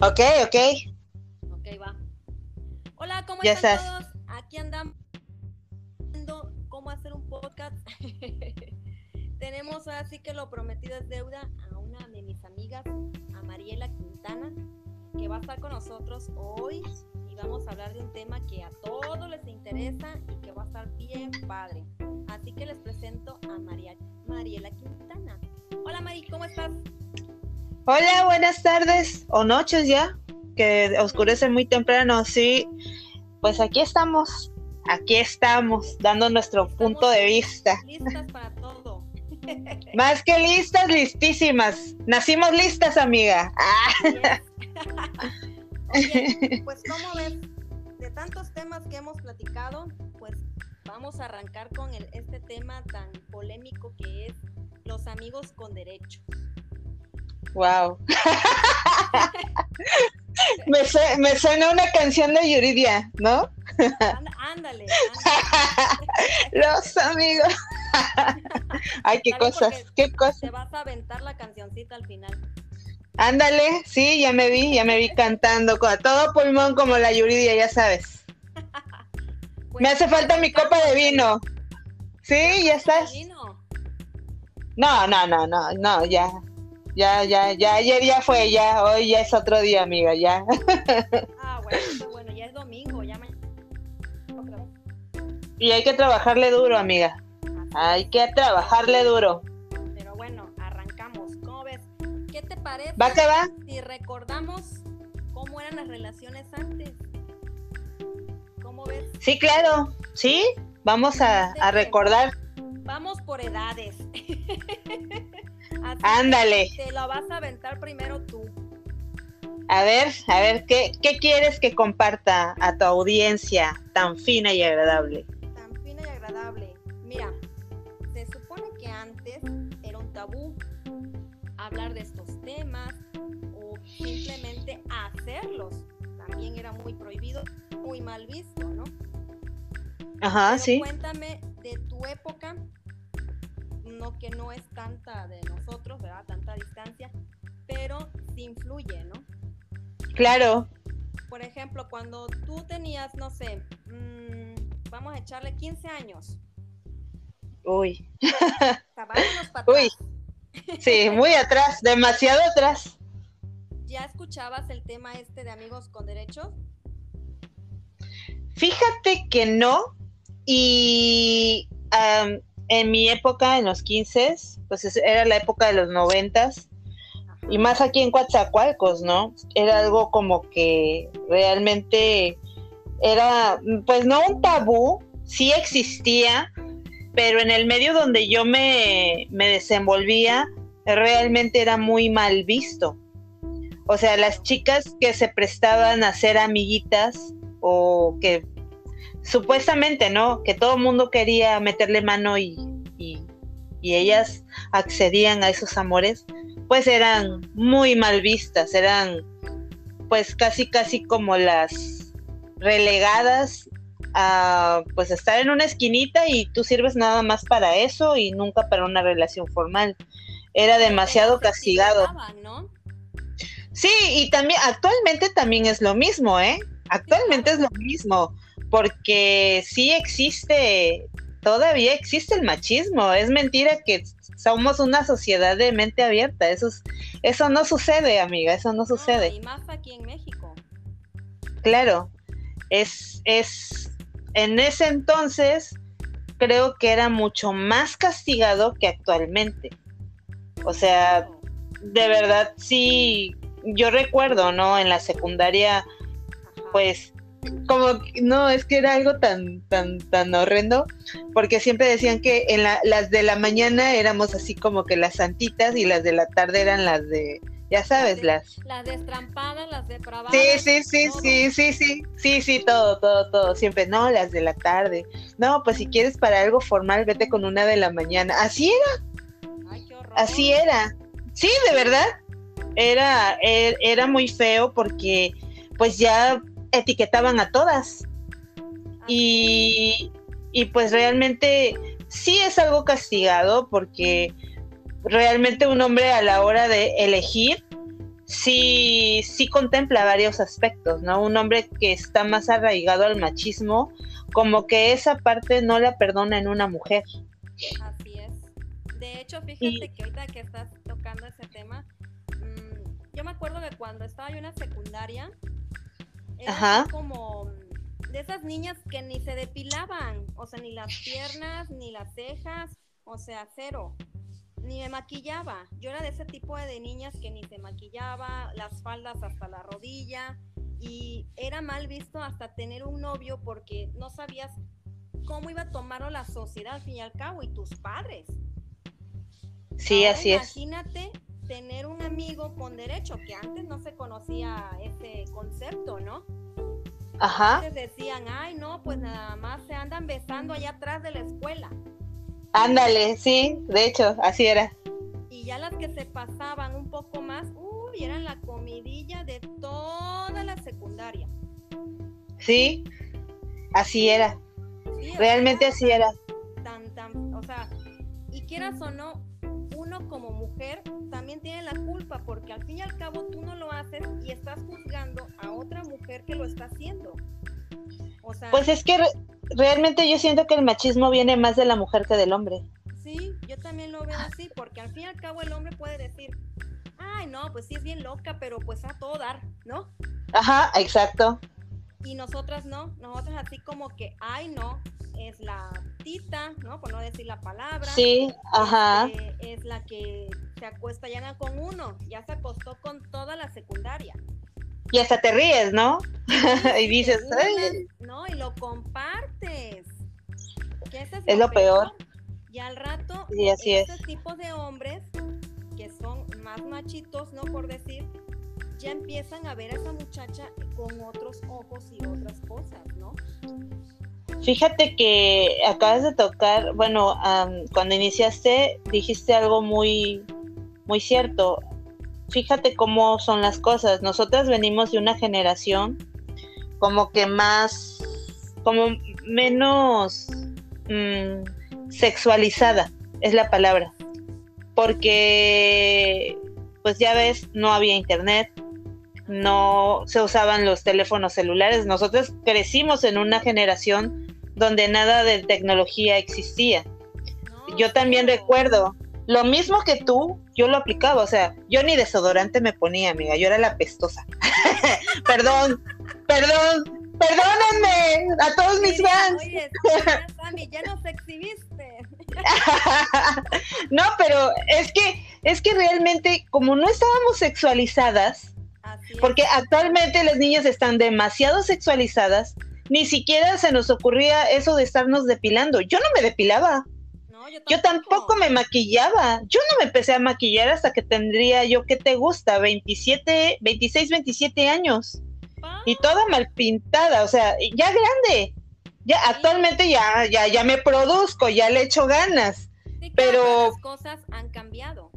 Ok, ok. Ok, va. Hola, ¿cómo Ya están estás. todos? Aquí andamos viendo cómo hacer un podcast. Tenemos así que lo prometido es deuda a una de mis amigas, a Mariela Quintana, que va a estar con nosotros hoy y vamos a hablar de un tema que a todos les interesa y que va a estar bien padre. Así que les presento a María, Mariela Quintana. Hola Mari, ¿cómo estás? Hola, buenas tardes o noches ya, que oscurece muy temprano, sí. Pues aquí estamos, aquí estamos, dando nuestro Estamos punto de vista. Listas para todo. Más que listas, listísimas. Nacimos listas, amiga. Ah. Oye, pues como ves, de tantos temas que hemos platicado, pues vamos a arrancar con el, este tema tan polémico que es los amigos con derecho. Wow. me, sue- me suena una canción de Yuridia, ¿no? Ándale, ándale. Los amigos. Ay, qué cosas, qué cosas. Te vas a aventar la cancioncita al final. Ándale, sí, ya me vi, ya me vi cantando con todo pulmón como la Yuridia, ya sabes. Pues, Me hace falta mi copa de vino. Sí, ya estás. Vino. No, no, no, no, no, ya. Ya, ya, ya, ayer ya fue, ya, hoy ya es otro día, amiga, ya. Ah, bueno, bueno, ya es domingo, ya mañana. Y hay que trabajarle duro, amiga. Hay que trabajarle duro. Pero bueno, arrancamos. ¿Cómo ves? ¿Qué te parece ¿Va que va? si recordamos cómo eran las relaciones antes? ¿Cómo ves? Sí, claro, sí. Vamos a, a recordar. Vamos por edades. Así Ándale. te lo vas a aventar primero tú. A ver, a ver, ¿qué, qué quieres que comparta a tu audiencia tan fina y agradable? Tan fina y agradable. Mira, se supone que antes era un tabú hablar de estos temas o simplemente hacerlos. También era muy prohibido, muy mal visto, ¿no? Ajá, Pero sí. Cuéntame de tu época, no que no es tanta de nosotros, ¿verdad? Tanta distancia, pero sí influye, ¿no? Claro. Por ejemplo, cuando tú tenías, no sé, mm, vamos a echarle 15 años, Uy. Uy. Sí, muy atrás, demasiado atrás. ¿Ya escuchabas el tema este de amigos con derechos? Fíjate que no. Y en mi época, en los 15, pues es- era la época de los noventas. Ajá. Y más aquí en Coatzacoalcos, ¿no? Era algo como que realmente era, pues no un tabú, sí existía, pero en el medio donde yo me, me desenvolvía, realmente era muy mal visto. O sea, las chicas que se prestaban a ser amiguitas o que supuestamente, ¿no? Que todo el mundo quería meterle mano y, y- y ellas accedían a esos amores, pues eran muy mal vistas, eran pues casi casi como las relegadas a pues estar en una esquinita y tú sirves nada más para eso y nunca para una relación formal. Era demasiado castigado. Sí, y también actualmente también es lo mismo, ¿eh? Actualmente es lo mismo, porque sí existe, todavía existe el machismo. Es mentira que somos una sociedad de mente abierta. Eso, es- eso no sucede, amiga, eso no No, sucede. y más aquí en México. Claro, es, es, en ese entonces creo que era mucho más castigado que actualmente. O sea, de verdad sí, yo recuerdo, ¿no? En la secundaria, pues, como, no, es que era algo tan, tan, tan horrendo, porque siempre decían que en la, las de la mañana éramos así como que las santitas y las de la tarde eran las de, ya sabes, las... Las destrampadas, las depravadas. Sí, sí, sí, sí, sí, sí, sí, sí, todo, todo, todo, siempre, no, las de la tarde, no, pues si quieres para algo formal, vete con una de la mañana, así era, Ay, qué horror. así era, sí, de verdad, era, er- era muy feo porque pues ya etiquetaban a todas y, y pues realmente sí es algo castigado porque realmente un hombre a la hora de elegir sí, sí contempla varios aspectos, ¿no? Un hombre que está más arraigado al machismo, como que esa parte no la perdona en una mujer. Así es. De hecho, fíjate que ahorita que estás tocando ese tema, mm, yo me acuerdo que cuando estaba yo en la secundaria, era como de esas niñas que ni se depilaban, o sea, ni las piernas, ni las cejas, o sea, cero ni me maquillaba. Yo era de ese tipo de niñas que ni se maquillaba, las faldas hasta la rodilla y era mal visto hasta tener un novio porque no sabías cómo iba a tomarlo la sociedad al fin y al cabo y tus padres. Sí, así es. Imagínate tener un amigo con derecho, que antes no se conocía ese concepto, ¿no? Ajá. Antes decían, ay, no, pues nada más se andan besando allá atrás de la escuela. Ándale, sí, de hecho, así era. Y ya las que se pasaban un poco más, uy, eran la comidilla de toda la secundaria. Sí, así era. Realmente así era. Tan, tan, o sea, y quieras o no, uno como mujer también tiene la culpa porque al fin y al cabo tú no lo haces y estás juzgando a otra mujer que lo está haciendo. pues es que realmente yo siento que el machismo viene más de la mujer que del hombre. Sí, yo también lo veo así, porque al fin y al cabo el hombre puede decir, ay, no, pues sí es bien loca, pero pues a todo dar, ¿no? Ajá, exacto. Y nosotras no, nosotras así como que, ay, no, es la tita, ¿no? Por no decir la palabra. Sí, ajá. Este, es la que se acuesta ya con uno, ya se acostó con toda la secundaria. Y hasta te ríes, ¿no? y dices, No, y lo compartes. es, lo, peor. Y al rato, sí, así este tipo de hombres que son más machitos, ¿no? Por decir, ya empiezan a ver a esa muchacha con otros ojos y otras cosas, ¿no? Fíjate que acabas de tocar, bueno, cuando iniciaste dijiste algo muy, muy cierto fíjate cómo son las cosas. Nosotras venimos de una generación como que más, como menos mm, sexualizada, es la palabra. Porque, pues ya ves, no había internet, no se usaban los teléfonos celulares. Nosotros crecimos en una generación donde nada de tecnología existía. Yo también recuerdo lo mismo que tú, yo lo aplicaba, o sea, yo ni desodorante me ponía, amiga, yo era la pestosa. perdón, perdón, perdónenme a todos mis fans. Oye, Sammy, ya nos exhibiste. no, pero es que, es que realmente, como no estábamos sexualizadas, porque actualmente las niñas están demasiado sexualizadas, ni siquiera se nos ocurría eso de estarnos depilando. Yo no me depilaba yo, tampoco. me maquillaba. Yo no me empecé a maquillar hasta que tendría yo, ¿qué te gusta? 27, 26, 27 años. Y toda mal pintada, o sea, ya grande. Ya actualmente ya, ya, ya me produzco, ya le echo ganas. pero las cosas han cambiado.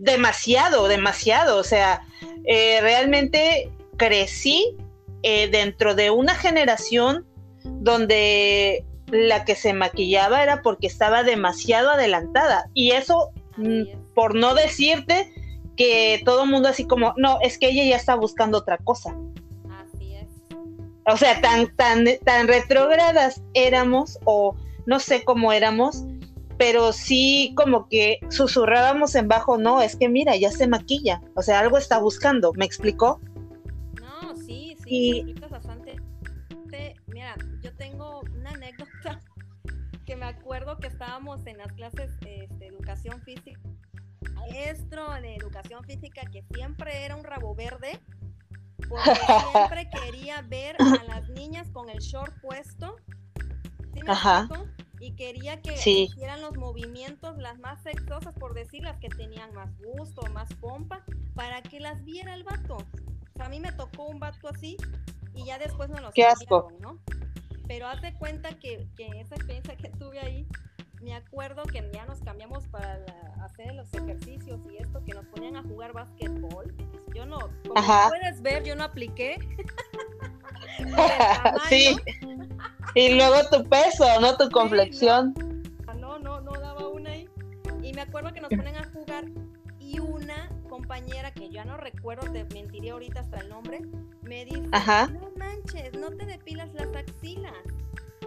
Demasiado, demasiado. O sea, eh, realmente crecí eh, dentro de una generación donde la que se maquillaba era porque estaba demasiado adelantada. Y eso, mm, por no decirte que todo el mundo así como, no, es que ella ya está buscando otra cosa. Así es. O sea, tan, tan, tan retrógradas éramos, o no sé cómo éramos, pero sí como que susurrábamos en bajo, no, es que mira, ya se maquilla, o sea, algo está buscando, ¿me explicó? No, sí, sí, bastante. Mira, yo tengo que me acuerdo que estábamos en las clases este, de educación física, maestro de educación física que siempre era un rabo verde, porque siempre quería ver a las niñas con el short puesto. Y quería que hicieran los movimientos las más sexosas, por decir, las que tenían más gusto, más pompa, para que las viera el vato. a mí me tocó un vato así y ya después me lo Qué asco. ¿no? Pero haz de cuenta que, que esa experiencia que tuve ahí, me acuerdo que ya nos cambiamos para hacer los ejercicios y esto, que nos ponían a jugar básquetbol. Yo no, como puedes ver, yo no apliqué. sí. Y luego tu peso, ¿no? Tu complexión. no, no, no daba una ahí. Y me acuerdo que nos ponen a jugar y una compañera que ya no recuerdo, te mentiría ahorita hasta el nombre, me Ajá. no manches, no te depilas las axilas.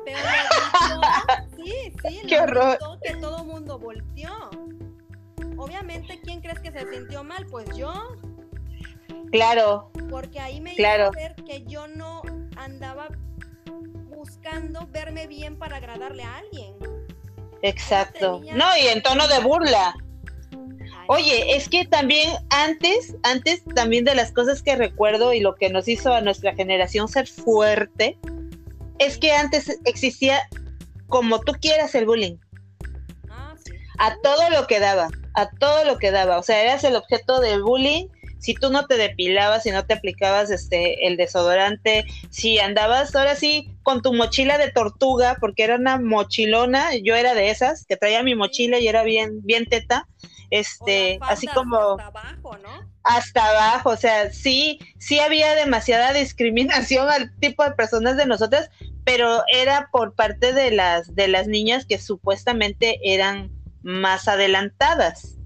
Sí, sí, Qué horror. que todo mundo volteó. Obviamente, ¿quién crees que se sintió mal? Pues yo, Claro, porque ahí me Claro. hizo ver que yo no andaba buscando verme bien para agradarle a alguien. exacto. tenía- No, y en tono de burla. Oye, es que también antes, antes también de las cosas que recuerdo y lo que nos hizo a nuestra generación ser fuerte, es que antes existía como tú quieras el bullying, ah, sí. a todo lo que daba, a todo lo que daba. O sea, eras el objeto del bullying si tú no te depilabas, si no te aplicabas este el desodorante, si andabas ahora sí con tu mochila de tortuga, porque era una mochilona, yo era de esas, que traía mi mochila y era bien, bien teta, este, así como hasta abajo, ¿no? hasta abajo, o sea, sí, sí había demasiada discriminación al tipo de personas de nosotras, pero era por parte de las de las niñas que supuestamente eran más adelantadas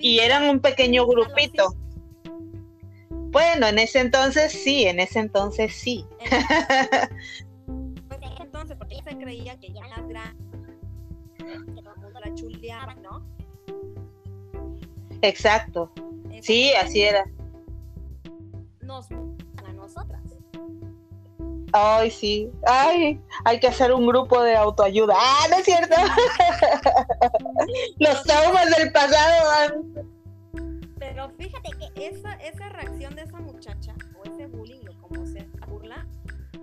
y eran un pequeño grupito. Bueno, en ese entonces sí, en ese entonces sí. Pues entonces, porque ella se creía que ya era grande, que todo el mundo la chuleaba, ¿no? Exacto. Sí, así era. Nos a nosotras. Ay, sí. Ay, hay que hacer un grupo de autoayuda. Ah, no es cierto. Los traumas del pasado. Pero fíjate que esa, esa reacción de esa muchacha, o ese bullying, o como se burla,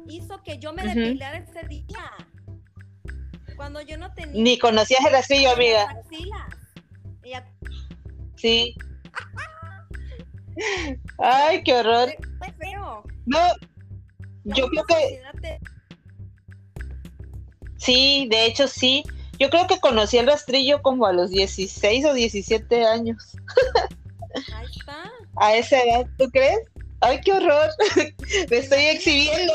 hizo que yo me depilara ese día. Cuando yo no tenía Ni conocías el rastrillo, amiga. axilas. Y a- Sí. Ay, qué horror. fue feo. No, yo creo que sí, de hecho sí. Yo creo que conocí el rastrillo como a los 16 o 17 años. Ahí está. A esa edad, ¿tú crees? Ay, qué horror. Me estoy exhibiendo.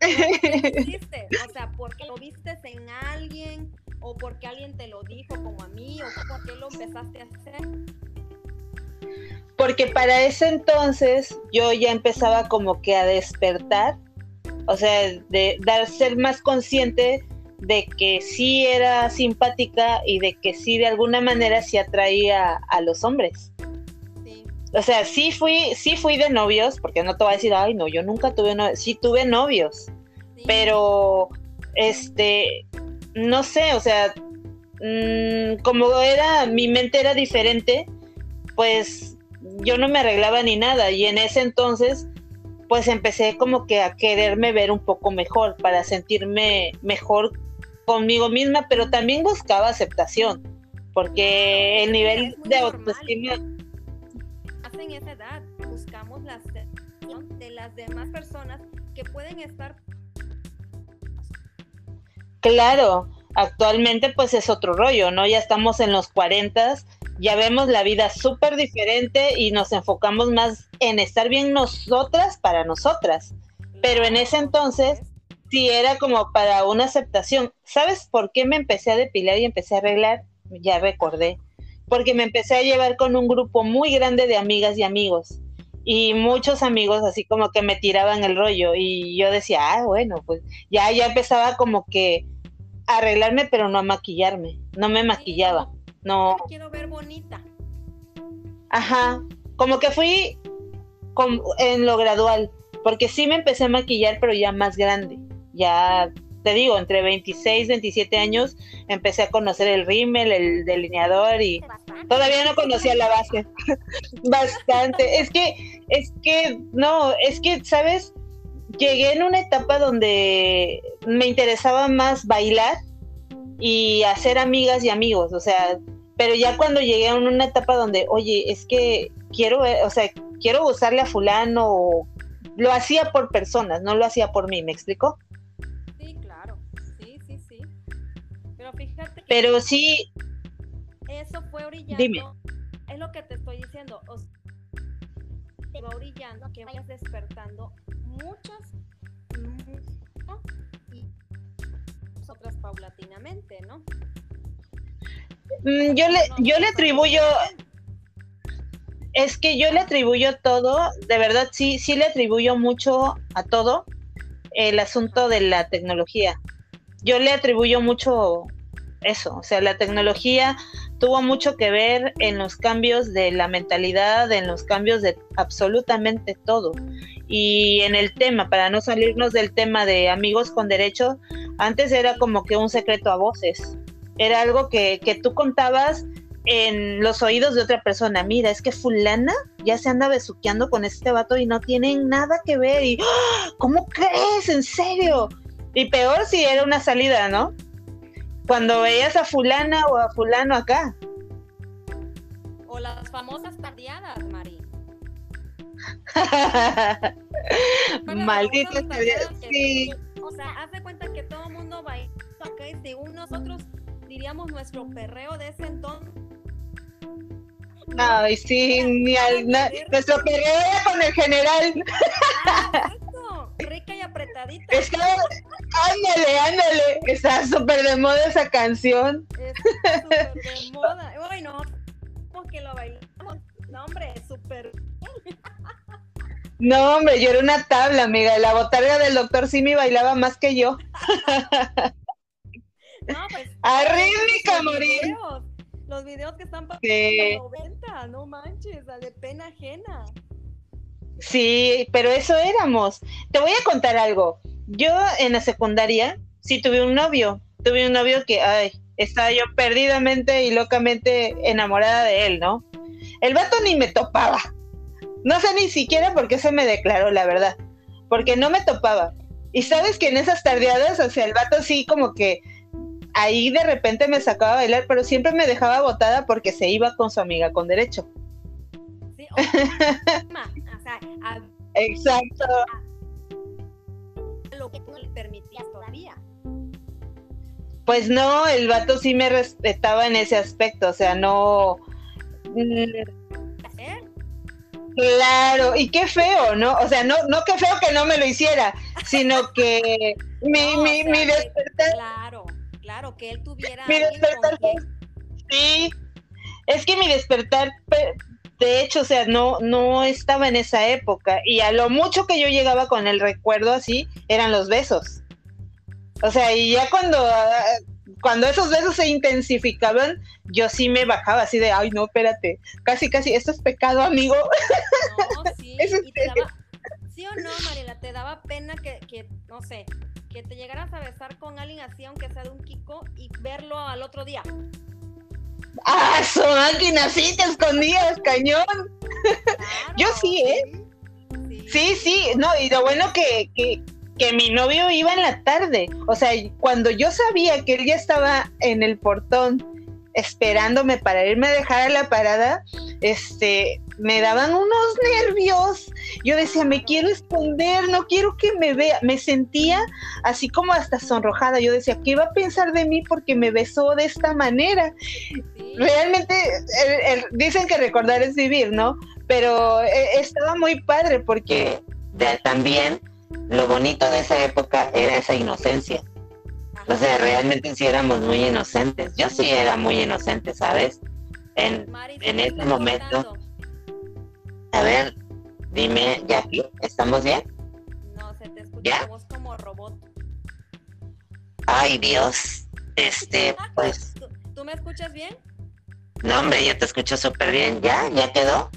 ¿Qué? O sea, porque lo vistes en alguien o porque alguien te lo dijo como a mí o por qué lo empezaste a hacer. Porque para ese entonces yo ya empezaba como que a despertar, o sea, de dar ser más consciente de que sí era simpática y de que sí de alguna manera sí atraía a los hombres. Sí. O sea, sí fui, sí fui de novios, porque no te voy a decir, ay, no, yo nunca tuve novios, sí tuve novios, sí. pero este, no sé, o sea, mm, como era, mi mente era diferente, pues yo no me arreglaba ni nada. Y en ese entonces pues empecé como que a quererme ver un poco mejor para sentirme mejor conmigo misma, pero también buscaba aceptación, porque el nivel de autoestima Hacen esa edad, buscamos la aceptación de las demás personas que pueden estar Claro, actualmente pues es otro rollo, ¿no? Ya estamos en los 40, ya vemos la vida súper diferente y nos enfocamos más en estar bien nosotras para nosotras. Pero en ese entonces, Sí, era como para una aceptación. ¿Sabes por qué me empecé a depilar y empecé a arreglar? Ya recordé. Porque me empecé a llevar con un grupo muy grande de amigas y amigos. Y muchos amigos así como que me tiraban el rollo. Y yo decía, ah, bueno, pues ya, ya empezaba como que a arreglarme, pero no a maquillarme. No me maquillaba. No, Me quiero ver bonita. Ajá, como que fui com- en lo gradual, porque sí me empecé a maquillar, pero ya más grande. Ya te digo, entre 26, 27 años empecé a conocer el rímel, el delineador y todavía no conocía la base. Bastante. Es que, es que, no, es que, ¿sabes? Llegué en una etapa donde me interesaba más bailar y hacer amigas y amigos, o sea, pero ya cuando llegué a una etapa donde, oye, es que quiero, o sea, quiero gustarle a fulano, lo hacía por personas, no lo hacía por mí, ¿me explico? Pero sí, eso fue orillando. Dime. Es lo que te estoy diciendo. o sea, te va orillando a que vayas despertando muchas mu- y otras paulatinamente, ¿no? Mm, yo le, yo le atribuyo, es que yo le atribuyo todo, de verdad sí, sí le atribuyo mucho a todo el asunto de la tecnología. Yo le atribuyo mucho eso, o sea, la tecnología tuvo mucho que ver en los cambios de la mentalidad, en los cambios de absolutamente todo. Y en el tema, para no salirnos del tema de amigos con derecho, antes era como que un secreto a voces. Era algo que, que tú contabas en los oídos de otra persona. Mira, es que fulana ya se anda besuqueando con este vato y no tienen nada que ver. Y, ¡Ah! ¿cómo crees? ¿En serio? Y peor si era una salida, ¿no? Cuando veías a fulana o a fulano acá. O las famosas tardeadas, Mari. Malditas tardeadas, sí. O sea, haz de cuenta que todo el mundo va acá y según nosotros diríamos nuestro perreo de ese entonces. Ay, sí, ni al, na, nuestro perreo era con el general. Ah, rica y apretadita. Está, ándale, ándale. Está súper de moda esa canción. Está súper de moda. Bueno, que lo bailamos. No, hombre, súper. No, hombre, yo era una tabla, amiga. La botarga del doctor Simi bailaba más que yo. No, pues. Arrítmica, morir. Los videos que están pasando los 90, no manches, de pena ajena. Sí, pero eso éramos. Te voy a contar algo. Yo en la secundaria sí tuve un novio. Tuve un novio que, ay, estaba yo perdidamente y locamente enamorada de él, ¿no? El vato ni me topaba. No sé ni siquiera por qué se me declaró, la verdad. Porque no me topaba. Y sabes que en esas tardeadas, o sea, el vato sí como que ahí de repente me sacaba a bailar, pero siempre me dejaba botada porque se iba con su amiga con derecho. Sí, sea, a, Exacto. a lo que tú no le permitías todavía. Pues no, el vato sí me respetaba en ese aspecto, o sea, no... Claro, y qué feo, ¿no? O sea, no, no qué feo que no me lo hiciera, sino que mi, No, o mi, sea, mi despertar Claro, claro, que él tuviera Mi despertar Sí, es que mi despertar, pe- de hecho, o sea, no, no estaba en esa época y a lo mucho que yo llegaba con el recuerdo así eran los besos. O sea, y ya cuando, cuando esos besos se intensificaban, yo sí me bajaba así de, ay, no, espérate, casi, casi, esto es pecado, amigo. No, sí, Es y te daba, sí o no, Mariela, te daba pena que, que, no sé, que te llegaras a besar con alguien así, aunque sea de un Kiko, y verlo al otro día. Ah, su máquina, sí, te escondías, cañón. Claro, Yo sí, ¿eh? Sí, Sí, sí, no, y lo bueno que, que, que mi novio iba en la tarde. O sea, cuando yo sabía que él ya estaba en el portón esperándome para irme a dejar a la parada, este, me daban unos nervios. Yo decía, me quiero esconder, no quiero que me vea. Me sentía así como hasta sonrojada. Yo decía, ¿qué va a pensar de mí porque me besó de esta manera? realmente dicen que recordar es vivir, ¿no? Pero eh, estaba muy padre porque también lo bonito de esa época era esa inocencia. O sea, realmente sí éramos muy inocentes. Yo sí era muy inocente, ¿sabes? En, en se te está momento-. A ver, dime, Jackie, ¿estamos bien? No, se te escucha ¿Ya? voz como robot. Ay, Dios. Este, pues, ¿Tú, tú me escuchas bien? no, hombre, yo te escucho súper bien. ¿Ya? ¿Ya quedó?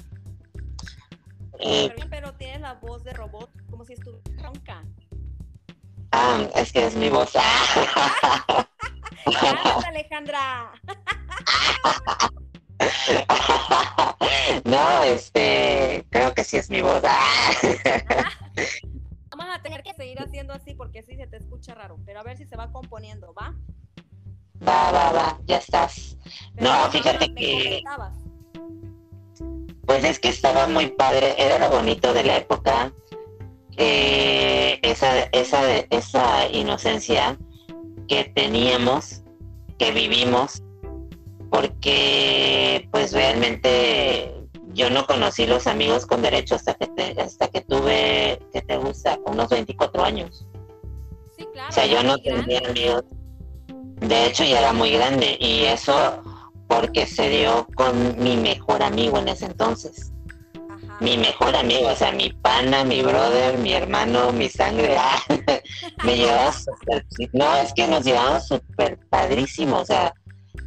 Pero, pero tienes la voz de robot, como si estuviera ronca. ah, es que es mi voz. ¡Cálmate, Alejandra! no, este, creo que sí es mi voz. Vamos a tener que seguir haciendo así porque sí se te escucha raro. Pero a ver si se va componiendo, ¿va? va, va, va, ya estás. Pero No, fíjate me que- comentabas. Pues es que estaba muy padre, era lo bonito de la época, que esa, esa, esa inocencia que teníamos, que vivimos, porque pues realmente yo no conocí los amigos con derecho hasta que te- hasta que tuve, que te gusta, unos 24 años. Sí, claro. O sea, yo no grande. tenía amigos. De hecho, ya era muy grande y eso porque se dio con mi mejor amigo en ese entonces. Mi mejor amigo, o sea, mi pana, mi brother, mi hermano, mi sangre. Ah, me llevaba súper. No, es que nos llevamos súper padrísimo. O sea,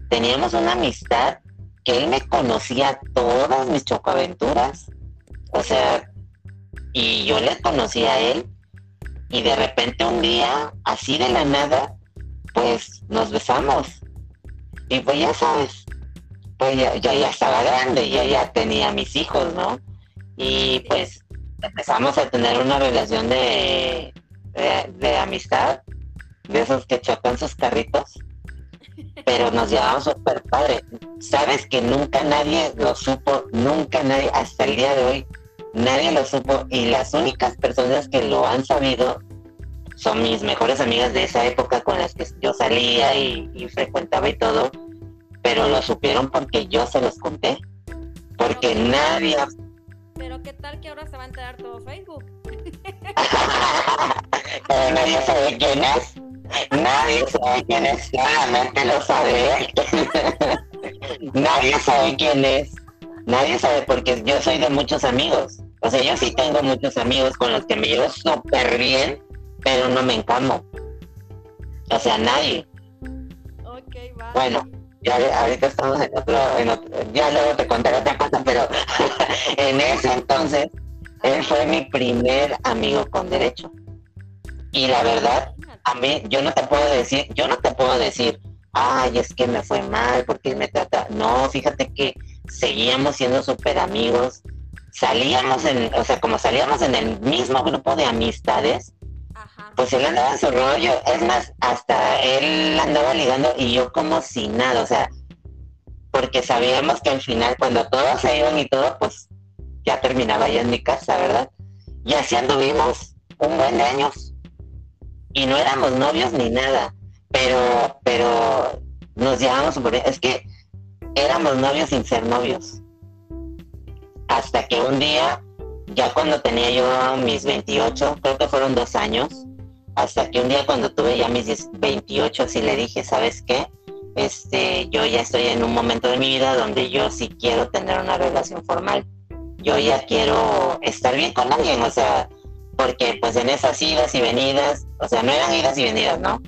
teníamos una amistad que él me conocía todas mis chocoaventuras. O sea, y yo le conocía a él. Y de repente un día, así de la nada, pues nos besamos. Y pues ya sabes, pues ya, ya, estaba grande, ya ya tenía mis hijos, ¿no? Y pues empezamos a tener una relación de, de, amistad, de esos que chocan sus carritos, pero nos llevamos súper padre. Sabes que nunca nadie lo supo, nunca nadie, hasta el día de hoy, nadie lo supo y las únicas personas que lo han sabido son mis mejores amigas de esa época con las que yo salía y frecuentaba y todo pero lo supieron porque yo se los conté. Porque nadie... Pero qué tal que ahora se va a enterar todo Facebook. pero nadie sabe quién es. Nadie sabe quién es, solamente lo sabe nadie sabe quién es. Nadie sabe porque yo soy de muchos amigos. O sea, yo sí tengo muchos amigos con los que me llevo súper bien, pero no me encamo. O sea, nadie. Vale. Bueno, ya ahorita estamos en otro, ya luego te contaré otra cosa, pero en ese entonces él fue mi primer amigo con derecho. Y la verdad, a mí, yo no te puedo decir, yo no te puedo decir, ay, es que me fue mal porque me trata. No, fíjate que seguíamos siendo súper amigos, salíamos en, o sea, como salíamos en el mismo grupo de amistades, pues él andaba en su rollo. Es más, hasta él andaba ligando y yo como si nada, o sea, porque sabíamos que al final cuando todos se iban y todo, pues ya terminaba ya en mi casa, ¿verdad? Y así anduvimos un buen de años. Y no éramos novios ni nada, pero, pero nos llevamos súper bien. Es que éramos novios sin ser novios. Hasta que un día ya cuando tenía yo mis 28, creo que fueron dos años, hasta que un día cuando tuve ya mis 28, sí le dije, ¿sabes qué? Este, yo ya estoy en un momento de mi vida donde yo sí quiero tener una relación formal. Yo ya quiero estar bien con alguien, o sea, porque pues en esas idas y venidas, o sea, no eran idas y venidas, ¿no?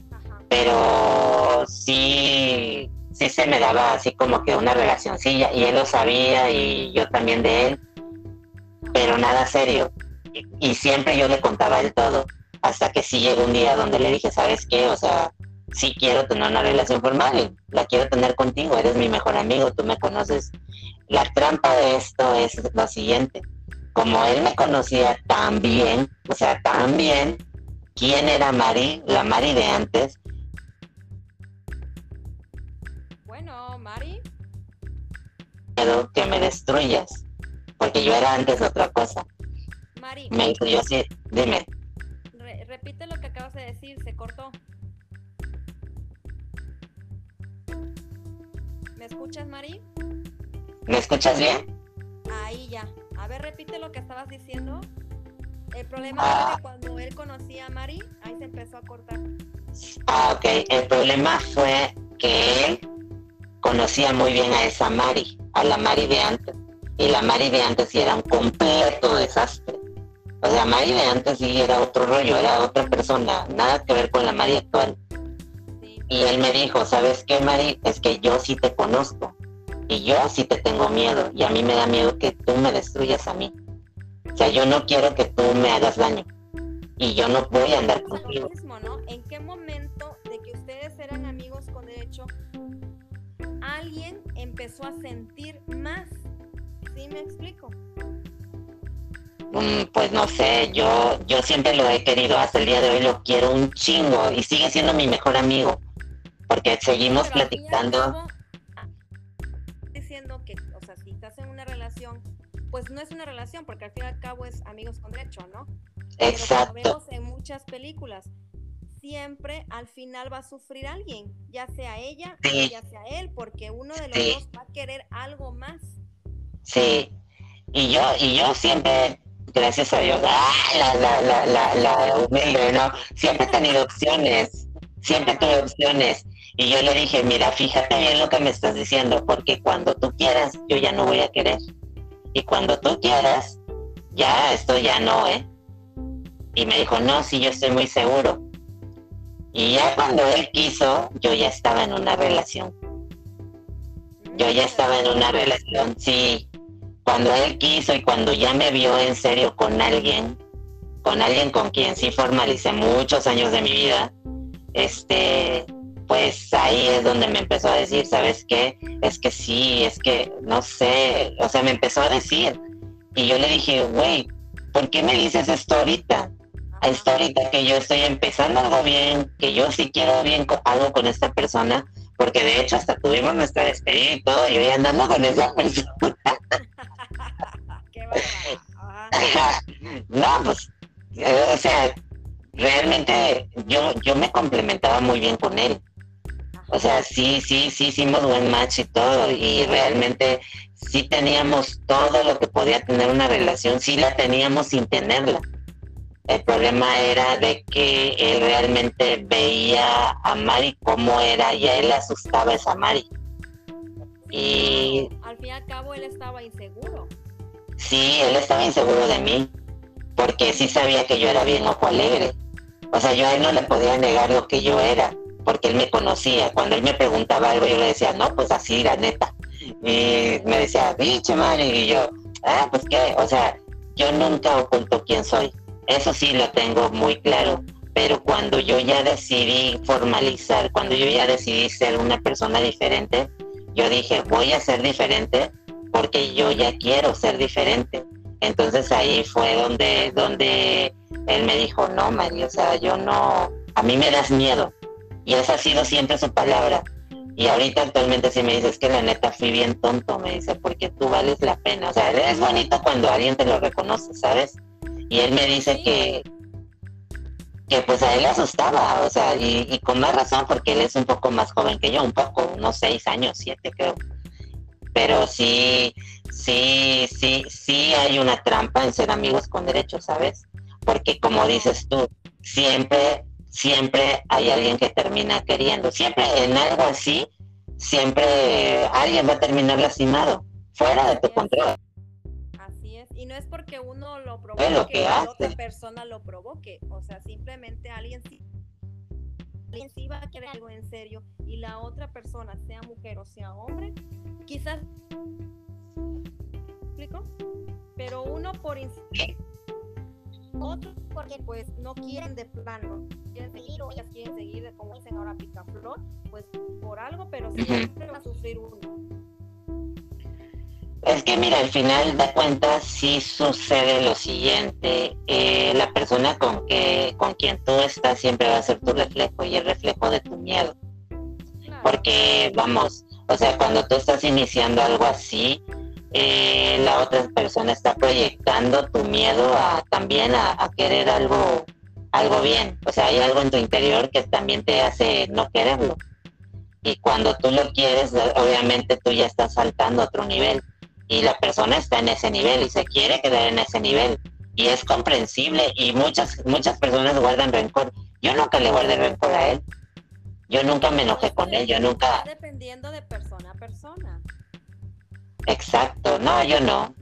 Pero sí, sí se me daba así como que una relacioncilla y él lo sabía y yo también de él pero nada serio. Y, siempre yo le contaba el todo, hasta que sí llegó un día donde le dije, ¿sabes qué? O sea, sí quiero tener una relación formal, la quiero tener contigo, eres mi mejor amigo, tú me conoces. La trampa de esto es lo siguiente, como él me conocía tan bien, o sea, tan bien, ¿quién era Mari? La Mari de antes. Bueno, Mari. Que me destruyas porque yo era antes otra cosa. Mari. Me dijo yo sí, dime. repite lo que acabas de decir, se cortó. ¿Me escuchas, Mari? ¿Me escuchas bien? Ahí ya. A ver, repite lo que estabas diciendo. El problema es que ah. cuando él conocía a Mari, ahí se empezó a cortar. Ah, ok. El problema fue que él conocía muy bien a esa Mari, a la Mari de antes. Y la Mari de antes sí era un completo desastre. O sea, Mari de antes sí era otro rollo, era otra persona, nada que ver con la Mari actual. Y él me dijo, ¿sabes qué, Mari? Es que yo sí te conozco. Y yo sí te tengo miedo. Y a mí me da miedo que tú me destruyas a mí. O sea, yo no quiero que tú me hagas daño. Y yo no voy a andar contigo. ¿En qué momento de que ustedes eran amigos con derecho, alguien empezó a sentir más ¿Sí me explico? Mm, pues no sé, yo, yo siempre lo he querido, hasta el día de hoy lo quiero un chingo y sigue siendo mi mejor amigo, porque seguimos platicando. Pues no es una relación, porque al fin y al cabo es amigos con derecho, ¿no? Exacto. Pero vemos en muchas películas, siempre al final va a sufrir alguien, ya sea ella o ya sea él, porque uno de los dos va a querer algo más. Sí, y yo, y yo siempre, gracias a Dios, ¡ah! la, la, la, la, la humilde, ¿no? Siempre he tenido opciones, siempre tuve opciones. Y yo le dije, mira, fíjate bien lo que me estás diciendo, porque cuando tú quieras, yo ya no voy a querer. Y cuando tú quieras, ya, esto ya no, ¿eh? Y me dijo, no, sí, yo estoy muy seguro. Y ya cuando él quiso, yo ya estaba en una relación. Yo ya estaba en una relación, sí. Cuando él quiso y cuando ya me vio en serio con alguien, con alguien con quien sí formalicé muchos años de mi vida, este, pues ahí es donde me empezó a decir, ¿sabes qué? Es que sí, es que no sé, o sea, me empezó a decir. Y yo le dije, güey, ¿por qué me dices esto ahorita? Esto ahorita que yo estoy empezando algo bien, que yo sí quiero bien algo con esta persona, porque de hecho hasta tuvimos nuestra despedida y todo, y voy andando con esa persona. Qué no, pues, eh, o sea, realmente yo, yo me complementaba muy bien con él. O sea, sí, sí, sí hicimos buen match y todo, y realmente sí teníamos todo lo que podía tener una relación, sí la teníamos sin tenerla. El problema era de que él realmente veía a Mari como era y a él le asustaba esa Mari. Y al fin y al cabo él estaba inseguro. Sí, él estaba inseguro de mí, porque sí sabía que yo era bien ojo alegre. O sea, yo a él no le podía negar lo que yo era, porque él me conocía. Cuando él me preguntaba algo, yo le decía, no, pues así, la neta. Y me decía, biche, Mari, y yo, ah, pues qué, o sea, yo nunca oculto quién soy. Eso sí lo tengo muy claro. Pero cuando yo ya decidí formalizar, cuando yo ya decidí ser una persona diferente, yo dije, voy a ser diferente porque yo ya quiero ser diferente. Entonces ahí fue donde, donde él me dijo, no, María, o sea, yo no, a mí me das miedo. Y esa ha sido siempre su palabra. Y ahorita actualmente si me dices que la neta fui bien tonto, me dice, porque tú vales la pena. O sea, es bonito cuando alguien te lo reconoce, ¿sabes? Y él me dice que, que pues a él le asustaba, o sea, y, con más razón porque él es un poco más joven que yo, un poco, unos seis años, siete creo. Pero sí, sí, sí, sí hay una trampa en ser amigos con derechos, ¿sabes? Porque como dices tú, siempre, siempre hay alguien que termina queriendo. Siempre en algo así, siempre alguien va a terminar lastimado, fuera de tu control. Y no es porque uno lo provoque que la otra persona lo provoque. O sea, simplemente alguien sí, alguien sí va a querer algo en serio y la otra persona, sea mujer o sea hombre, quizás. ¿Explico? Pero uno por otro porque pues no quieren de plano, quieren seguir o ellas quieren seguir, como dicen ahora picaflor, pues por algo, pero siempre va a sufrir uno. Es que mira, al final de cuentas sí sucede lo siguiente. Eh, la persona con que con quien tú estás siempre va a ser tu reflejo y el reflejo de tu miedo. Porque vamos, o sea, cuando tú estás iniciando algo así, eh, la otra persona está proyectando tu miedo a también a, querer algo algo bien. O sea, hay algo en tu interior que también te hace no quererlo. Y cuando tú lo quieres, obviamente tú ya estás saltando a otro nivel y la persona está en ese nivel y se quiere quedar en ese nivel y es comprensible y muchas muchas personas guardan rencor. Yo nunca le guardé rencor a él. Yo nunca me enojé con él, yo nunca... Dependiendo de persona a persona. Exacto, no, yo no.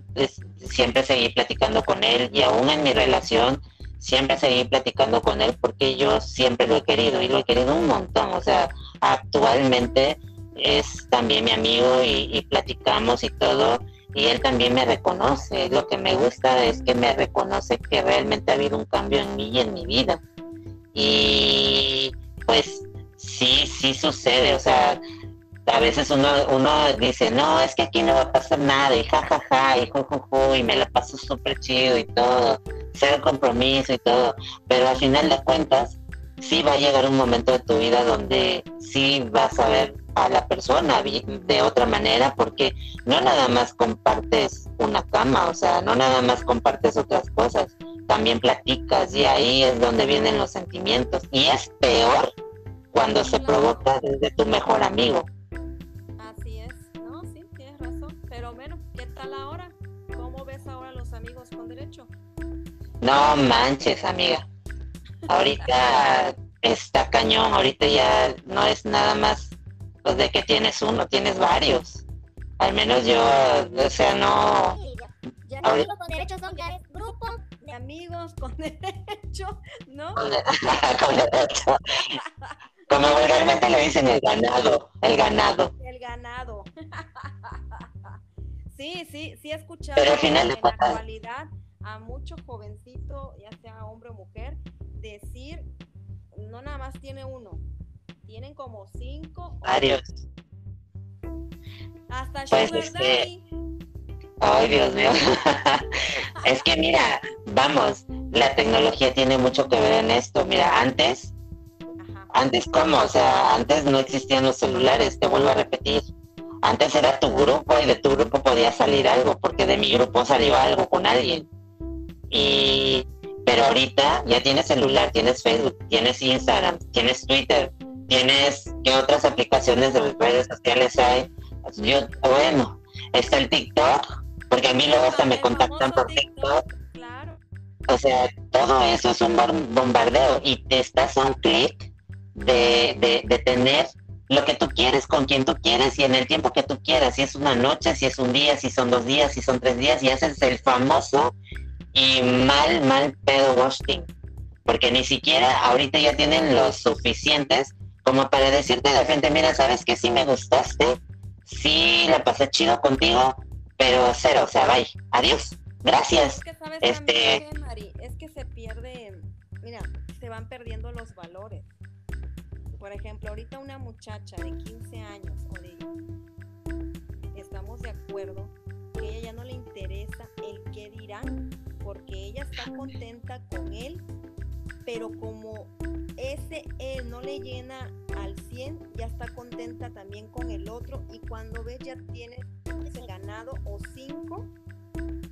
siempre seguí platicando con él y aún en mi relación siempre seguí platicando con él porque yo siempre lo he querido y lo he querido un montón. O sea, actualmente es también mi amigo y, y platicamos y todo y él también me reconoce. Lo que me gusta es que me reconoce que realmente ha habido un cambio en mí y en mi vida. Y pues sí, sí sucede, o sea, a veces uno, uno dice, no, es que aquí no va a pasar nada, y jajaja, ja, ja, y jujuju, y me la paso súper chido y todo, ser compromiso y todo, pero al final de cuentas, sí va a llegar un momento de tu vida donde sí vas a ver a la persona de otra manera porque no nada más compartes una cama, o sea, no nada más compartes otras cosas, también platicas y ahí es donde vienen los sentimientos. Y es peor cuando se provoca desde tu mejor amigo. Ves ahora los amigos con derecho? No manches, amiga. Ahorita está cañón, ahorita ya no es nada más pues de que tienes uno, tienes varios. Al menos yo, o sea, no... Ya, ya amigos con derechos son ya grupo de amigos con derecho, ¿no? con derecho. Como vulgarmente le dicen el ganado, el ganado. El ganado. Sí, sí, sí he escuchado Pero al final de en la actualidad a mucho jovencito, ya sea hombre o mujer, decir, no nada más tiene uno, tienen como cinco, Varios. hasta Pues, Sugar es que-. Ay, Dios mío. es que mira, vamos, la tecnología tiene mucho que ver en esto. Mira, antes, Ajá. antes cómo, o sea, antes no existían los celulares, te vuelvo a repetir. Antes era tu grupo y de tu grupo podía salir algo, porque de mi grupo salió algo con alguien. Y pero ahorita ya tienes celular, tienes Facebook, tienes Instagram, tienes Twitter, tienes qué otras aplicaciones de redes sociales hay. Yo, bueno, está el TikTok, porque a mí luego hasta me El contactan por TikTok. O sea, todo eso es un bom- bombardeo y te estás a un clic de, de, de tener lo que tú quieres con quien tú quieres y en el tiempo que tú quieras. Si es una noche, si es un día, si son dos días, si son tres días y haces el famoso y mal, mal pedo ghosting. Porque ni siquiera ahorita ya tienen los suficientes como para decirte de frente, mira, sabes que sí me gustaste, sí la pasé chido contigo, pero cero, o sea, bye, adiós, gracias. Es que sabes Este- también Mari, es que se pierde, mira, se van perdiendo los valores. Por ejemplo, ahorita una muchacha de 15 años estamos de acuerdo que ella ya no le interesa el qué dirán, porque ella está contenta con él, pero como ese él no le llena al 100, ya está contenta también con el otro y cuando ve ya tiene ganado o cinco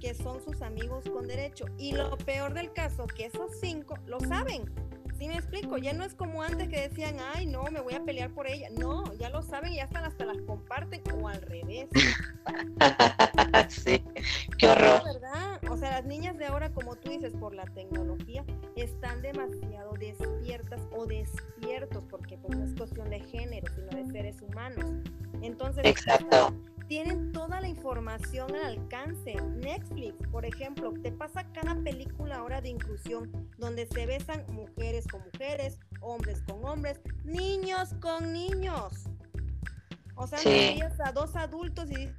que son sus amigos con derecho. Y lo peor del caso, que esos cinco lo saben. ¿Sí me explico? Ya no es como antes que decían, ay, no, me voy a pelear por ella. No, ya lo saben y ya están hasta las comparten o al revés. sí, qué horror. Verdad. O sea, las niñas de ahora, como tú dices, por la tecnología, están demasiado despiertas o despiertos, porque pues no es cuestión de género, sino de seres humanos. Entonces, Exacto. Tienen toda la información al alcance. Netflix, por ejemplo, te pasa cada película ahora de inclusión donde se besan mujeres con mujeres, hombres con hombres, niños con niños. O sea, Sí. no veías a dos adultos y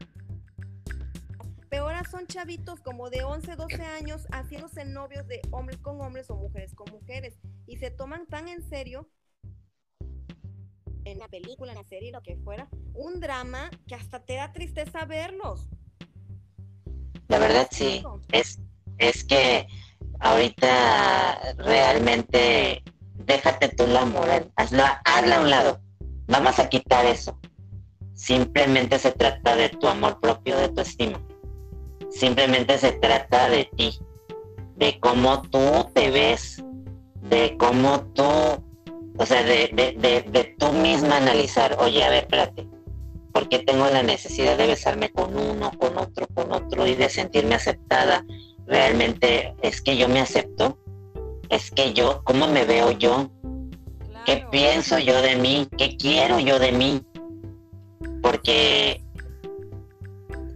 pero ahora son chavitos como de 11, 12 años haciéndose novios de hombres con hombres o mujeres con mujeres y se toman tan en serio en la película, en la serie, lo que fuera, un drama que hasta te da tristeza verlos. La verdad sí. Es, es que ahorita realmente déjate tú la moral, hazla, hazla a un lado. Vamos a quitar eso. Simplemente se trata de tu amor propio, de tu estima. Simplemente se trata de ti, de cómo tú te ves, de cómo tú, o sea, de, de, de, de tú misma analizar, oye, a ver, espérate, ¿por qué tengo la necesidad de besarme con uno, con otro, con otro y de sentirme aceptada? Realmente es que yo me acepto, es que yo, ¿cómo me veo yo? ¿Qué Claro. pienso yo de mí? ¿Qué quiero yo de mí? Porque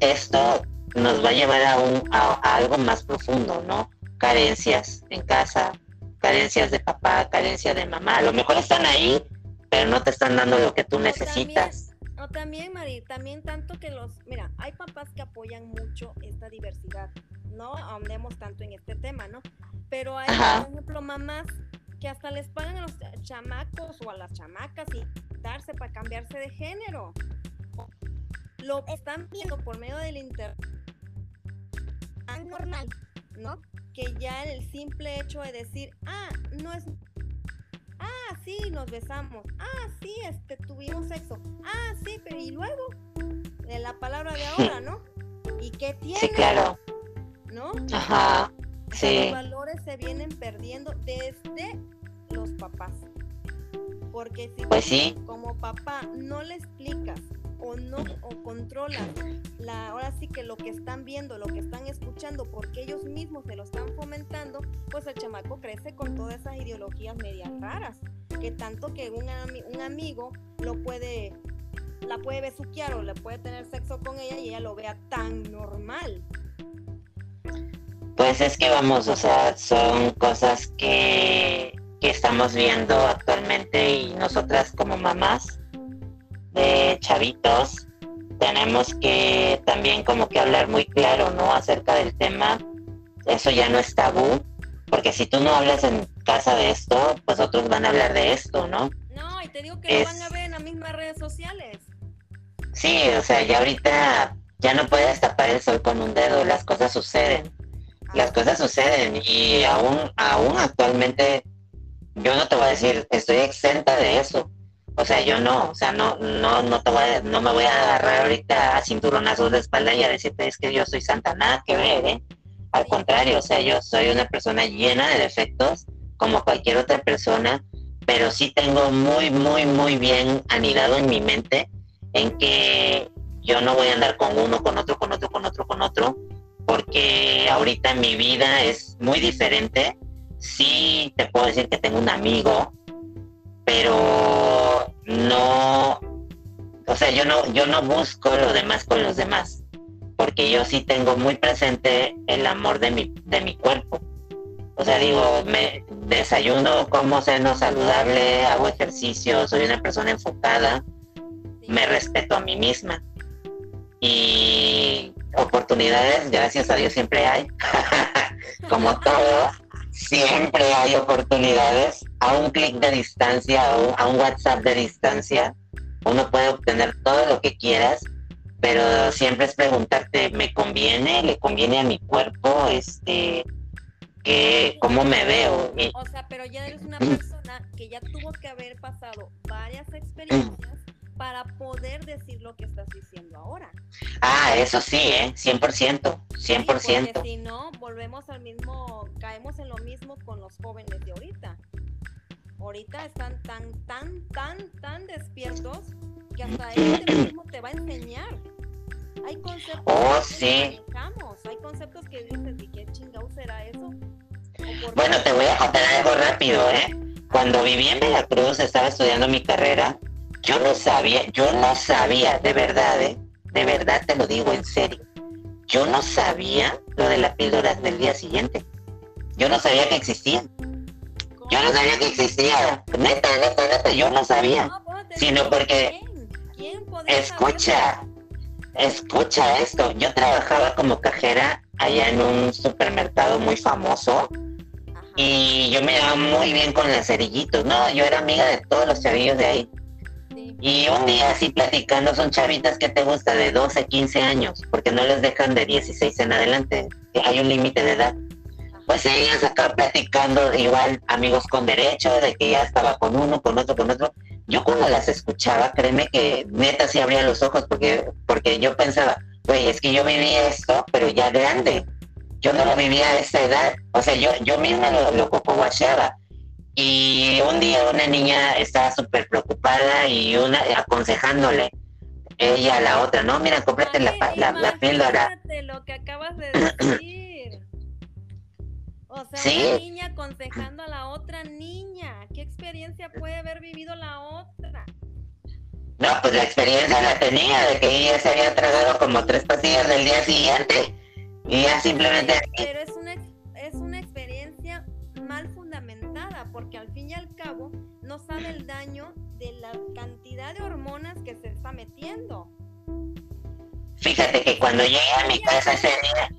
esto nos va a llevar a, un, a, a algo más profundo, ¿no? Carencias en casa, carencias de papá, carencia de mamá. A lo mejor están ahí, pero no te están dando lo que tú necesitas. O también, Mari, también tanto que los, mira, hay papás que apoyan mucho esta diversidad, no ahondemos tanto en este tema, ¿no? Pero hay, Ajá. por ejemplo, mamás que hasta les pagan a los chamacos o a las chamacas y darse para cambiarse de género. Lo están viendo por medio del internet tan normal, ¿no? Que ya el simple hecho de decir, ah, no es Ah, sí, nos besamos. Ah, sí, este, tuvimos sexo. Ah, sí, pero ¿y luego? De la palabra de ahora, ¿no? ¿Y qué tiene? Sí, claro. ¿No? Ajá. Sea, Los Sí. valores se vienen perdiendo desde los papás. Porque si Pues tú sí. como papá no le explicas o no o controlas la ahora sí que lo que están viendo, lo que están escuchando, porque ellos mismos se lo están fomentando, pues el chamaco crece con todas esas ideologías medias raras, que tanto que un, ami- un amigo lo puede la puede besuquear o le puede tener sexo con ella y ella lo vea tan normal. Pues es que vamos, o sea, son cosas que, que estamos viendo actualmente y nosotras como mamás de chavitos tenemos que también como que hablar muy claro, ¿no? Acerca del tema. Eso ya no es tabú, porque si tú no hablas en casa de esto, pues otros van a hablar de esto, ¿no? No, y te digo que lo van a ver en las mismas redes sociales. Sí, o sea, ya ahorita ya no puedes tapar el sol con un dedo, las cosas suceden. Las cosas suceden y aún, aún actualmente yo no te voy a decir, estoy exenta de eso. O sea, yo no, o sea, no, no, no te voy a, no me voy a agarrar ahorita a cinturonazos de espalda y a decirte es que yo soy santa, nada que ver, ¿eh? Al contrario, o sea, yo soy una persona llena de defectos, como cualquier otra persona, pero sí tengo muy, muy, muy bien anidado en mi mente en que yo no voy a andar con uno, con otro, con otro, con otro, con otro, porque ahorita mi vida es muy diferente. Sí te puedo decir que tengo un amigo, pero no, o sea, yo no, yo no busco lo demás con los demás, porque yo sí tengo muy presente el amor de mi, de mi cuerpo. O sea, digo, me desayuno, como seno saludable, hago ejercicio, soy una persona enfocada, me respeto a mí misma. Y oportunidades, gracias a Dios, siempre hay. Como todo, siempre hay oportunidades. A un clic de distancia, a un, WhatsApp de distancia, uno puede obtener todo lo que quieras, pero siempre es preguntarte, ¿me conviene? ¿Le conviene a mi cuerpo? Este, que, ¿Cómo me veo? O sea, pero ya eres una persona que ya tuvo que haber pasado varias experiencias para poder decir lo que estás diciendo ahora. Ah, eso sí, ¿eh? 100%, 100%. porque si no, volvemos al mismo, caemos en lo mismo con los jóvenes de ahorita. Ahorita están tan, tan, tan, tan despiertos que hasta este mismo te va a enseñar. Hay conceptos oh, que sí. hay conceptos que dices, ¿y qué chingado será eso? Bueno, te voy a contar algo rápido, ¿eh? Cuando viví en Veracruz, estaba estudiando mi carrera, yo no sabía, yo no sabía, de verdad, ¿eh? de verdad te lo digo en serio. Yo no sabía lo de las píldoras del día siguiente. Yo no sabía que existía. Yo no sabía que existía. Neta, neta, neta, yo no sabía. Sino porque... escucha, escucha esto. Yo trabajaba como cajera allá en un supermercado muy famoso. Y yo me llevaba muy bien con las cerillitos. No, yo era amiga de todos los chavillos de ahí. Y un día así platicando, son chavitas que te gusta de 12, 15 años, porque no les dejan de 16 en adelante, hay un límite de edad. Pues ellas acá platicando, igual amigos con derecho, de que ya estaba con uno, con otro, con otro. Yo cuando las escuchaba, créeme que neta sí abría los ojos, porque, porque yo pensaba, güey, es que yo viví esto, pero ya grande. Yo no lo vivía a esta edad. O sea, yo, yo misma lo, lo cocoguacheaba y un día una niña estaba súper preocupada y una aconsejándole ella a la otra, no, mira, cómprate la, la, la píldora. lo que acabas de decir. O sea, una niña aconsejando a la otra niña. ¿Qué experiencia puede haber vivido la otra? No, pues la experiencia la tenía de que ella se había tragado como tres pastillas del día siguiente. Y ya simplemente... Pero es una, es una experiencia mal fundamentada, porque al fin y al cabo no sabe el daño de la cantidad de hormonas que se está metiendo. Fíjate que cuando llegué a mi casa ese día,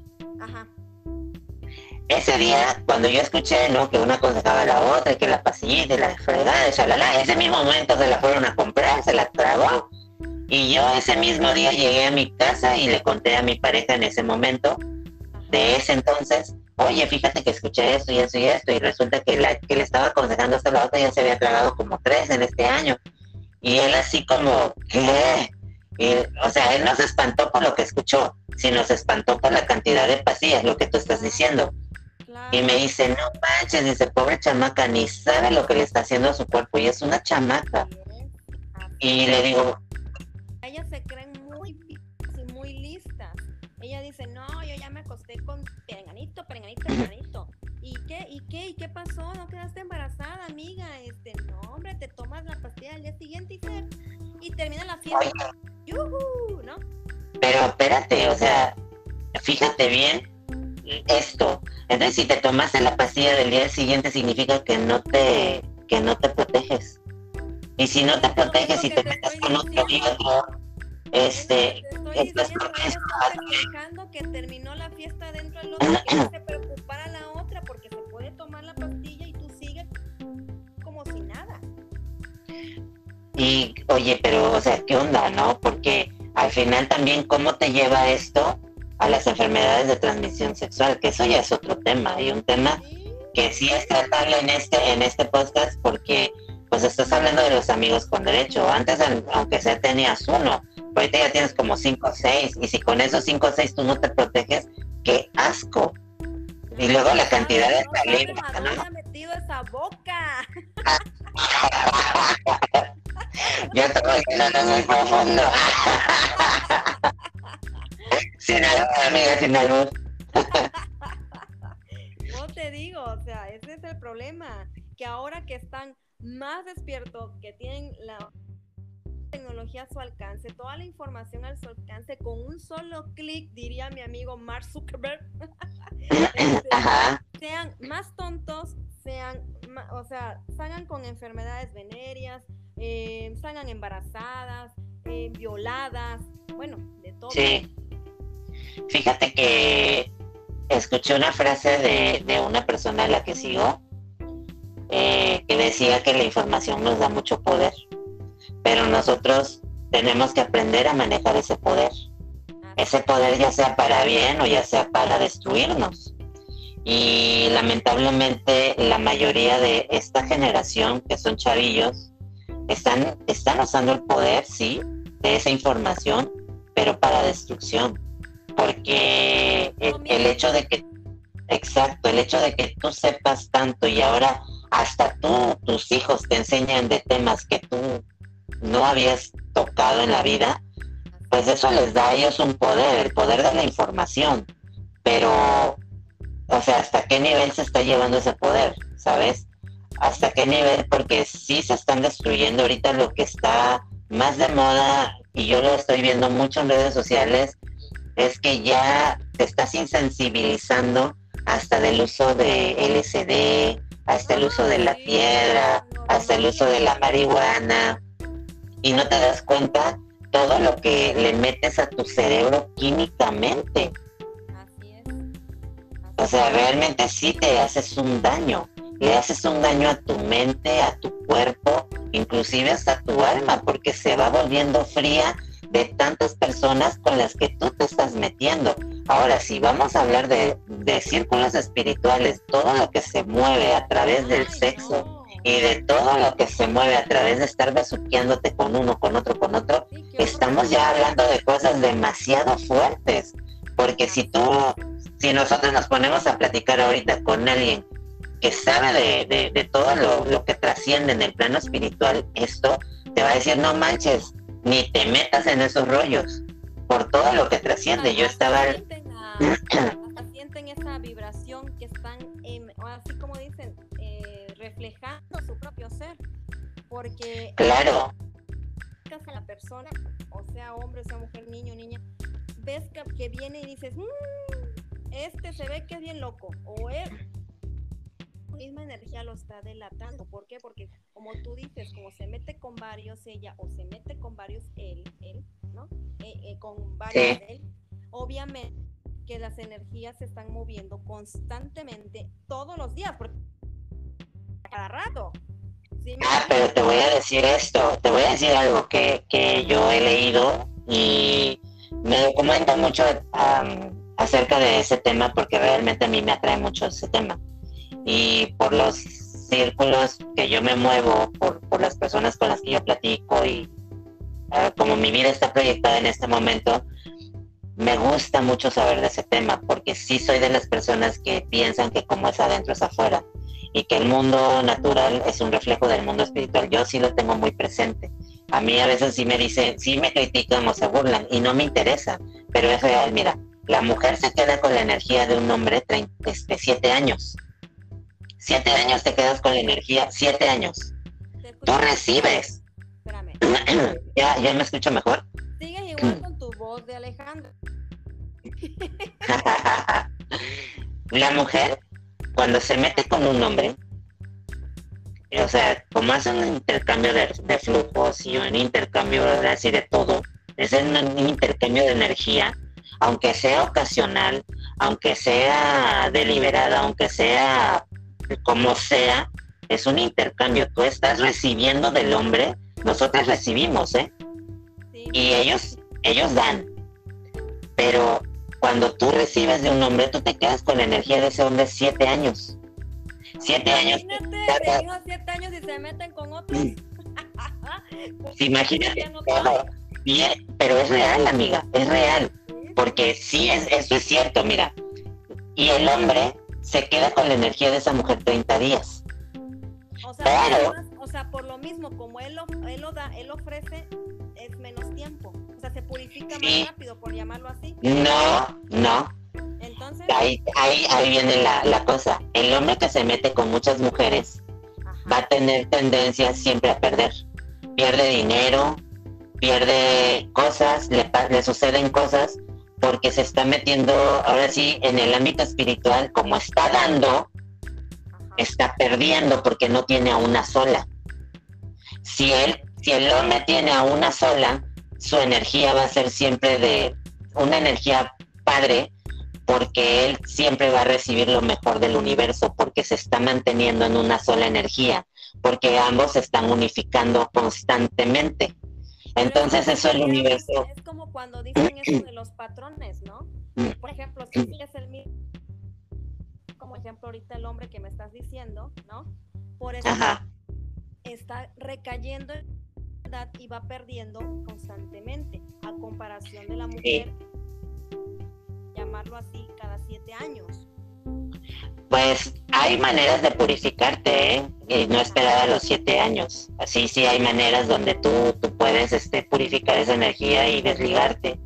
ese día, cuando yo escuché, ¿no? Que una aconsejaba a la otra, que la pastillita y la fregada, la ese mismo momento se la fueron a comprar, se la tragó. Y yo ese mismo día llegué a mi casa y le conté a mi pareja en ese momento, de ese entonces, oye, fíjate que escuché esto y esto y esto, y resulta que la que le estaba aconsejando hasta la otra ya se había tragado como tres en este año. Y él así como, ¿qué? o sea, él no se espantó por lo que escuchó, sino se espantó por la cantidad de pastillas, lo que tú estás diciendo. Y me dice, no manches, dice, pobre chamaca, ni sabe lo que le está haciendo a su cuerpo, y es una chamaca. Y le digo... Ellas se creen muy, muy listas. Ella dice, no, yo ya me acosté con perenganito, perenganito, perenganito. ¿Y qué, y qué, y qué pasó? ¿No quedaste embarazada, amiga? Este, no, hombre, te tomas la pastilla al día siguiente y se... y termina la fiesta. Pero espérate, o sea, fíjate bien esto. Entonces, si te tomaste la pastilla del día siguiente, significa que no te, que no te proteges. Y si no te proteges y te metes con otro y otro, este, estás que terminó la fiesta dentro del otro, que no se preocupara la otra, porque se puede tomar la pastilla y tú sigues como si nada. Y, oye, pero, o sea, ¿qué onda, no? Porque al final también, ¿cómo te lleva esto a las enfermedades de transmisión sexual? Que eso ya es otro tema, y un tema que sí es tratable en este, en este podcast, porque pues estás hablando de los amigos con derecho. Antes, aunque sea tenías uno, ahorita ya tienes como cinco o seis, y si con esos cinco o seis tú no te proteges, qué asco. Y luego la cantidad de saliva. ¿no? metido esa boca. Yo estoy en muy profundo. sin algo, amiga, sin algo. No te digo, o sea, ese es el problema, que ahora que están más despiertos, que tienen la tecnología a su alcance, toda la información a su alcance, con un solo clic, diría mi amigo Mark Zuckerberg, este, sean más tontos, sean, o sea, salgan con enfermedades venéreas, eh, salgan embarazadas, eh, violadas, bueno, de todo. Sí. Fíjate que escuché una frase de, de una persona a la que sigo, eh, que decía que la información nos da mucho poder, pero nosotros tenemos que aprender a manejar ese poder. Ese poder ya sea para bien o ya sea para destruirnos. Y lamentablemente la mayoría de esta generación, que son chavillos, están, están usando el poder, sí, de esa información, pero para destrucción. Porque el hecho de que, exacto, el hecho de que tú sepas tanto y ahora hasta tú, tus hijos te enseñan de temas que tú no habías tocado en la vida, pues eso les da a ellos un poder, el poder de la información. Pero, o sea, ¿hasta qué nivel se está llevando ese poder? ¿Sabes? ¿Hasta qué nivel? Porque sí se están destruyendo ahorita lo que está más de moda y yo lo estoy viendo mucho en redes sociales, es que ya te estás insensibilizando hasta del uso de LSD, hasta el uso de la piedra, hasta el uso de la marihuana, y no te das cuenta todo lo que le metes a tu cerebro químicamente. Así es. O sea, realmente sí te haces un daño. Le haces un daño a tu mente, a tu cuerpo, inclusive hasta tu alma, porque se va volviendo fría de tantas personas con las que tú te estás metiendo. Ahora, si vamos a hablar de, círculos espirituales, todo lo que se mueve a través del sexo y de todo lo que se mueve a través de estar besuqueándote con uno, con otro, con otro, estamos ya hablando de cosas demasiado fuertes. Porque si tú, si nosotros nos ponemos a platicar ahorita con alguien que sabe de, de todo lo, lo que trasciende en el plano espiritual, esto te va a decir, no manches, ni te metas en esos rollos por todo lo que trasciende. Yo estaba... sienten esa vibración que están, así como dicen, eh, reflejando su propio ser. Porque... Claro. A la persona, o sea hombre, sea mujer, niño, niña, ves que, viene y dices, mm, este se ve que es bien loco, o es, misma energía lo está delatando. ¿Por qué? Porque como tú dices, como se mete con varios ella o se mete con varios él, él, ¿no? Eh, eh, con varios él, obviamente que las energías se están moviendo constantemente todos los días, porque cada rato. ah, pero te voy a decir esto, te voy a decir algo que, que yo he leído y me documento mucho acerca de ese tema porque realmente a mí me atrae mucho ese tema y por los círculos que yo me muevo, por, las personas con las que yo platico y como mi vida está proyectada en este momento, me gusta mucho saber de ese tema porque sí soy de las personas que piensan que como es adentro es afuera y que el mundo natural es un reflejo del mundo espiritual. Yo sí lo tengo muy presente. A mí a veces sí me dicen, sí me critican o se burlan y no me interesa, pero es real. Mira, la mujer se queda con la energía de un hombre de este, siete años Siete años te quedas con la energía, siete años. Tú recibes. Espérame, ¿Ya, ¿Ya me escucho mejor? Sigues igual con tu voz de Alejandro. la mujer, cuando se mete con un hombre, o sea, como hace un intercambio de, flujos y un intercambio así de todo, es un, intercambio de energía, aunque sea ocasional, aunque sea deliberada, aunque sea como sea, es un intercambio. Tú estás recibiendo del hombre, nosotros recibimos, ¿eh? Y ellos, ellos dan. Pero cuando tú recibes de un hombre, tú te quedas con la energía de ese hombre siete años. Siete años. Imagínate, siete años y se meten con otros. imagínate. Bien, pero es real, amiga, es real. Porque sí, es, eso es cierto, mira. Y el hombre se queda con la energía de esa mujer 30 días. O sea, o sea por lo mismo, como él lo, él lo da, él ofrece, es menos tiempo. O sea, se purifica más rápido, por llamarlo así. No, no. Entonces. Ahí, ahí, ahí viene la, la cosa. El hombre que se mete con muchas mujeres va a tener tendencia siempre a perder. Pierde dinero, pierde cosas, le, le suceden cosas porque se está metiendo ahora sí en el ámbito espiritual, como está dando, está perdiendo porque no tiene a una sola. Si él, si el hombre tiene a una sola, su energía va a ser siempre de una energía padre, porque él siempre va a recibir lo mejor del universo, porque se está manteniendo en una sola energía, porque ambos se están unificando constantemente. Entonces eso es el universo. Es como cuando dicen eso de los patrones, ¿no? Mm. Por ejemplo, si es el mismo, como ejemplo ahorita el hombre que me estás diciendo, ¿no? Por eso está recayendo en edad y va perdiendo constantemente, a comparación de la mujer, llamarlo así, cada siete años. Pues hay maneras de purificarte, ¿eh? Y no esperar a los siete años. Así sí hay maneras donde tú, tú puedes este, purificar esa energía y desligarte.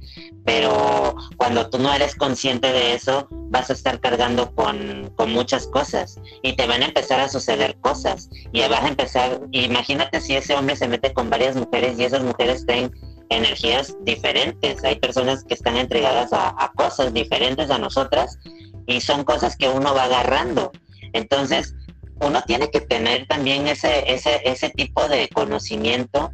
Pero cuando tú no eres consciente de eso, vas a estar cargando con, con muchas cosas y te van a empezar a suceder cosas. Y vas a empezar, imagínate si ese hombre se mete con varias mujeres y esas mujeres tienen energías diferentes. Hay personas que están entregadas a, a cosas diferentes a nosotras y son cosas que uno va agarrando. Entonces, uno tiene que tener también ese, ese, ese tipo de conocimiento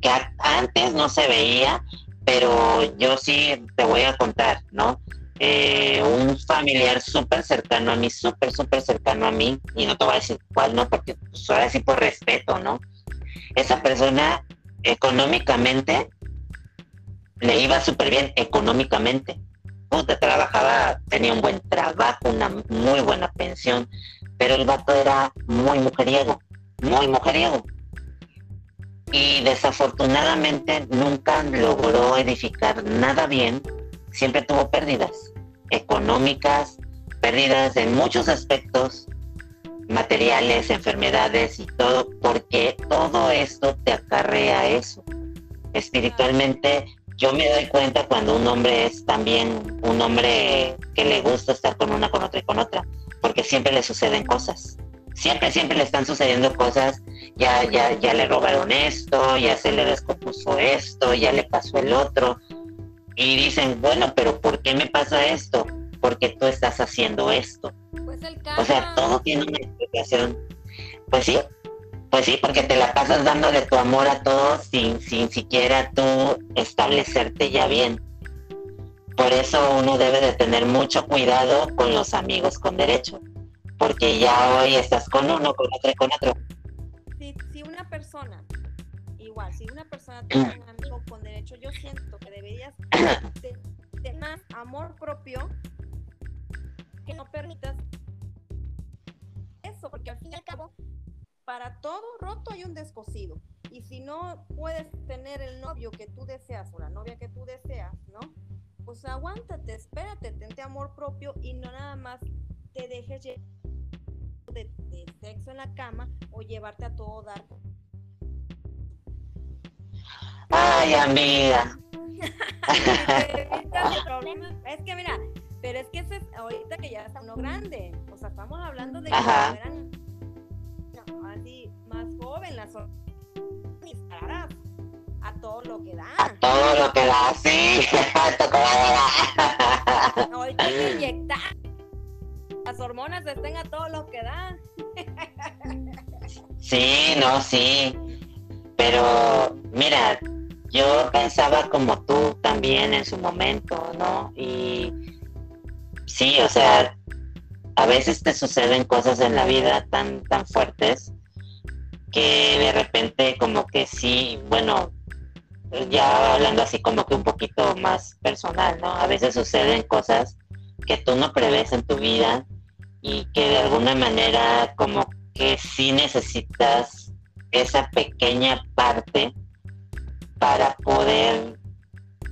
que antes no se veía, pero yo sí te voy a contar, ¿no? Eh, un familiar súper cercano a mí, súper, súper cercano a mí, y no te voy a decir cuál, ¿no? Porque pues, ahora sí por respeto, ¿no? Esa persona económicamente le iba súper bien económicamente, te trabajaba, tenía un buen trabajo, una muy buena pensión, pero el vato era muy mujeriego, muy mujeriego. Y desafortunadamente nunca logró edificar nada bien, siempre tuvo pérdidas económicas, pérdidas en muchos aspectos, materiales, enfermedades y todo, porque todo esto te acarrea eso. Espiritualmente yo me doy cuenta cuando un hombre es también un hombre que le gusta estar con una, con otra y con otra, porque siempre le suceden cosas. Siempre, siempre le están sucediendo cosas. Ya, ya, ya le robaron esto, ya se le descompuso esto, ya le pasó el otro. Y dicen, bueno, pero ¿por qué me pasa esto? Porque tú estás haciendo esto. Pues o sea, todo tiene una explicación. Pues sí, pues sí, porque te la pasas dándole tu amor a todos sin, sin siquiera tú establecerte ya bien. Por eso uno debe de tener mucho cuidado con los amigos con derecho, porque ya hoy estás con uno, con otro y con otro. Si, si una persona, igual, si una persona tiene un amigo con derecho, yo siento que deberías tener más amor propio que no permitas eso, porque al fin y al cabo para todo roto hay un descosido. Y si no puedes tener el novio que tú deseas o la novia que tú deseas, ¿no? Pues aguántate, espérate, tente amor propio y no nada más te dejes de, de sexo en la cama o llevarte a todo dar. Ay, amiga. es que mira, pero es que ahorita que ya está uno grande, o sea, estamos hablando de que así más joven, las dispararás. todo lo que da. A todo lo que da, sí. Ahorita inyectar. Las hormonas estén a todo lo que da. Sí, no, sí. Pero mira, yo pensaba como tú también en su momento, ¿no? Y sí, o sea, a veces te suceden cosas en la vida tan, tan fuertes que de repente como que sí, bueno, ya hablando así como que un poquito más personal, ¿no? A veces suceden cosas que tú no prevés en tu vida y que de alguna manera como que sí necesitas esa pequeña parte para poder,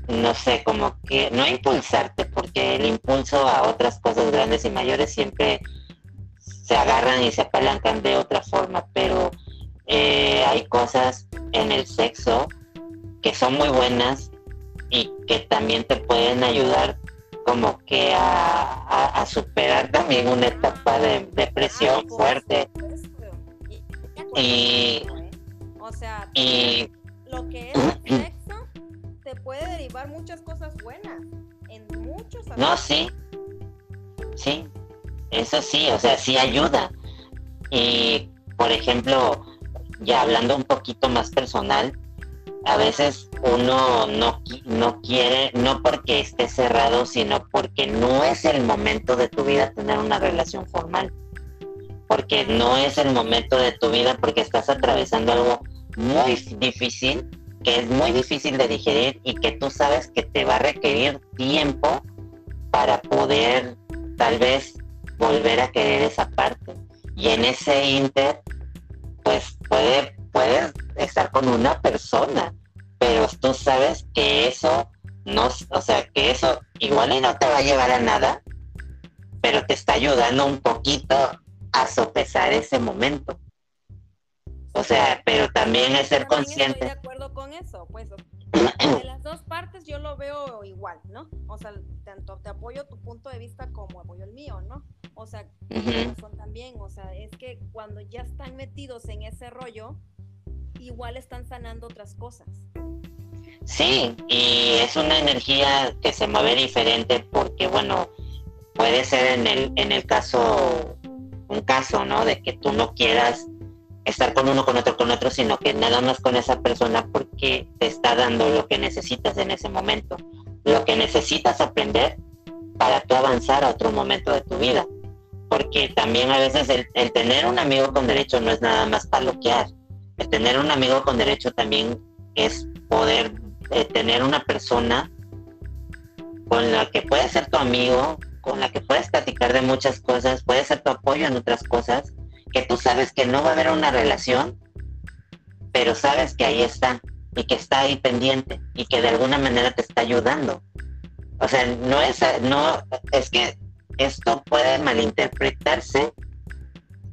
no sé, como que no impulsarte, porque el impulso a otras cosas grandes y mayores siempre se agarran y se apalancan de otra forma, pero eh, hay cosas en el sexo que son muy buenas y que también te pueden ayudar como que a, superar también una etapa de depresión fuerte. Y, o sea, y, lo que es el sexo te puede derivar muchas cosas buenas en muchos No, sí. Sí. Eso sí, o sea, sí ayuda. Y, por ejemplo, ya hablando un poquito más personal, a veces uno no, no quiere, no porque esté cerrado, sino porque no es el momento de tu vida tener una relación formal. Porque no es el momento de tu vida porque estás atravesando algo muy difícil, que es muy difícil de digerir y que tú sabes que te va a requerir tiempo para poder tal vez volver a querer esa parte. Y en ese inter, pues puede puedes estar con una persona, pero tú sabes que eso no, o sea, que eso igual y no te va a llevar a nada, pero te está ayudando un poquito a sopesar ese momento. O sea, pero también es ser consciente. Estoy de acuerdo con eso, pues de las dos partes yo lo veo igual, ¿no? O sea, tanto te apoyo tu punto de vista como apoyo el mío, ¿no? O sea, son también, o sea, es que cuando ya están metidos en ese rollo, igual están sanando otras cosas. Sí, y es una energía que se mueve diferente porque, bueno, puede ser en el, en el caso, un caso, ¿no? De que tú no quieras estar con uno, con otro, con otro, sino que nada más con esa persona porque te está dando lo que necesitas en ese momento, lo que necesitas aprender para tú avanzar a otro momento de tu vida. Porque también a veces el, el tener un amigo con derecho no es nada más paloquear, tener un amigo con derecho también es poder eh, tener una persona con la que puedes ser tu amigo, con la que puedes platicar de muchas cosas, puede ser tu apoyo en otras cosas, que tú sabes que no va a haber una relación, pero sabes que ahí está y que está ahí pendiente y que de alguna manera te está ayudando. O sea, no es, no, es que esto puede malinterpretarse.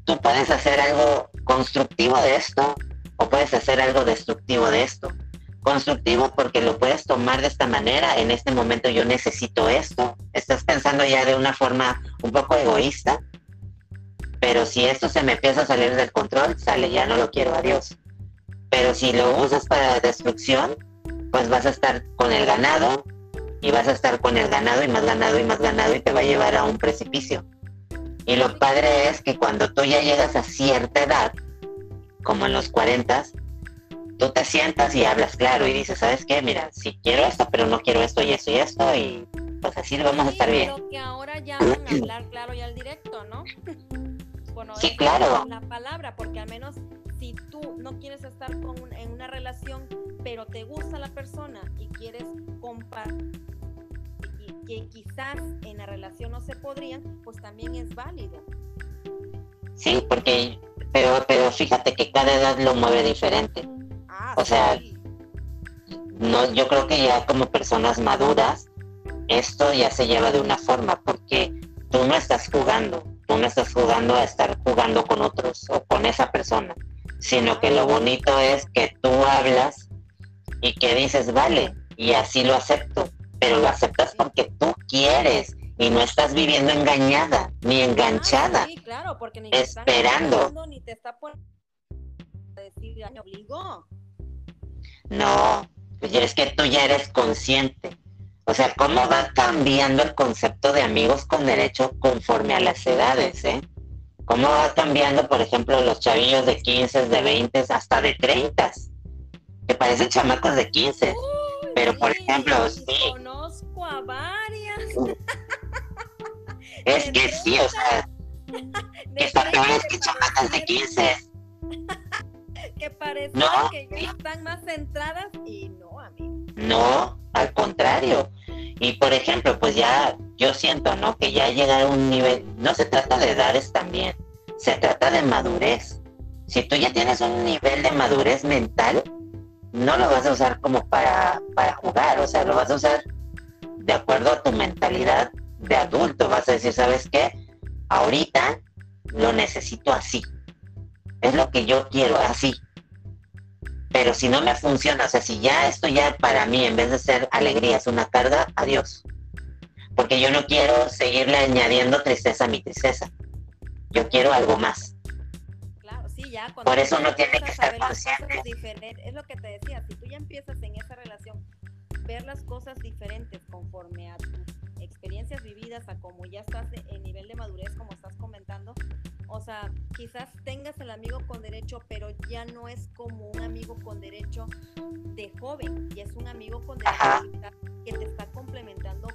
Tú puedes hacer algo constructivo de esto o puedes hacer algo destructivo de esto. Constructivo porque lo puedes tomar de esta manera, en este momento yo necesito esto, estás pensando ya de una forma un poco egoísta, pero si esto se me empieza a salir del control, sale, ya no lo quiero, adiós. Pero si lo usas para destrucción, pues vas a estar con el ganado y vas a estar con el ganado y más ganado y más ganado y te va a llevar a un precipicio. Y lo padre es que cuando tú ya llegas a cierta edad, como en los 40, tú te sientas y hablas claro y dices, ¿sabes qué? Mira, si quiero esto, pero no quiero esto y esto y esto y pues así vamos a estar bien. que ahora ya van a hablar claro y al directo, ¿no? bueno, sí, claro. La palabra, porque al menos si tú no quieres estar con en una relación, pero te gusta la persona y quieres compartir que quizás en la relación no se podrían, pues también es válido. Sí, porque pero, pero fíjate que cada edad lo mueve diferente. Ah, o sea, no, yo creo que ya como personas maduras, esto ya se lleva de una forma, porque tú no estás jugando, tú no estás jugando a estar jugando con otros o con esa persona, sino que lo bonito es que tú hablas y que dices, vale, y así lo acepto, pero lo aceptas porque tú quieres y no estás viviendo engañada ni enganchada. sí, claro, porque ni esperando. Te ni te está por decir, me obligó. No, Pues es que tú ya eres consciente. O sea, ¿cómo va cambiando el concepto de amigos con derecho conforme a las edades, eh? ¿Cómo va cambiando, por ejemplo, los chavillos de 15, de 20, hasta de 30? Que parecen chamacos de 15. Pero, por ejemplo, sí. Conozco a varias. Es que sí, o sea, que está peor es que chamacas de 15. que parece que ya están más centradas y no, amigo. No, al contrario. Y por ejemplo, pues ya yo siento, ¿no? Que ya llegar a un nivel, no se trata de edades también, se trata de madurez. Si tú ya tienes un nivel de madurez mental, no lo vas a usar como para, para jugar, o sea, lo vas a usar de acuerdo a tu mentalidad de adulto. Vas a decir, ¿sabes qué? Ahorita lo necesito así. Es lo que yo quiero, así. Pero si no me funciona, o sea, si ya esto ya para mí, en vez de ser alegría, es una carga, adiós. Porque yo no quiero seguirle añadiendo tristeza a mi tristeza. Yo quiero algo más. Claro, sí, ya. Por eso no tiene que estar consciente. Es lo que te decía, si tú ya empiezas en esa relación, ver las cosas diferentes conforme a tus experiencias vividas, a cómo ya estás en nivel de madurez, como estás comentando, o sea, quizás tengas el amigo con derecho, pero ya no es como un amigo con derecho de joven, y es un amigo con derecho que te está complementando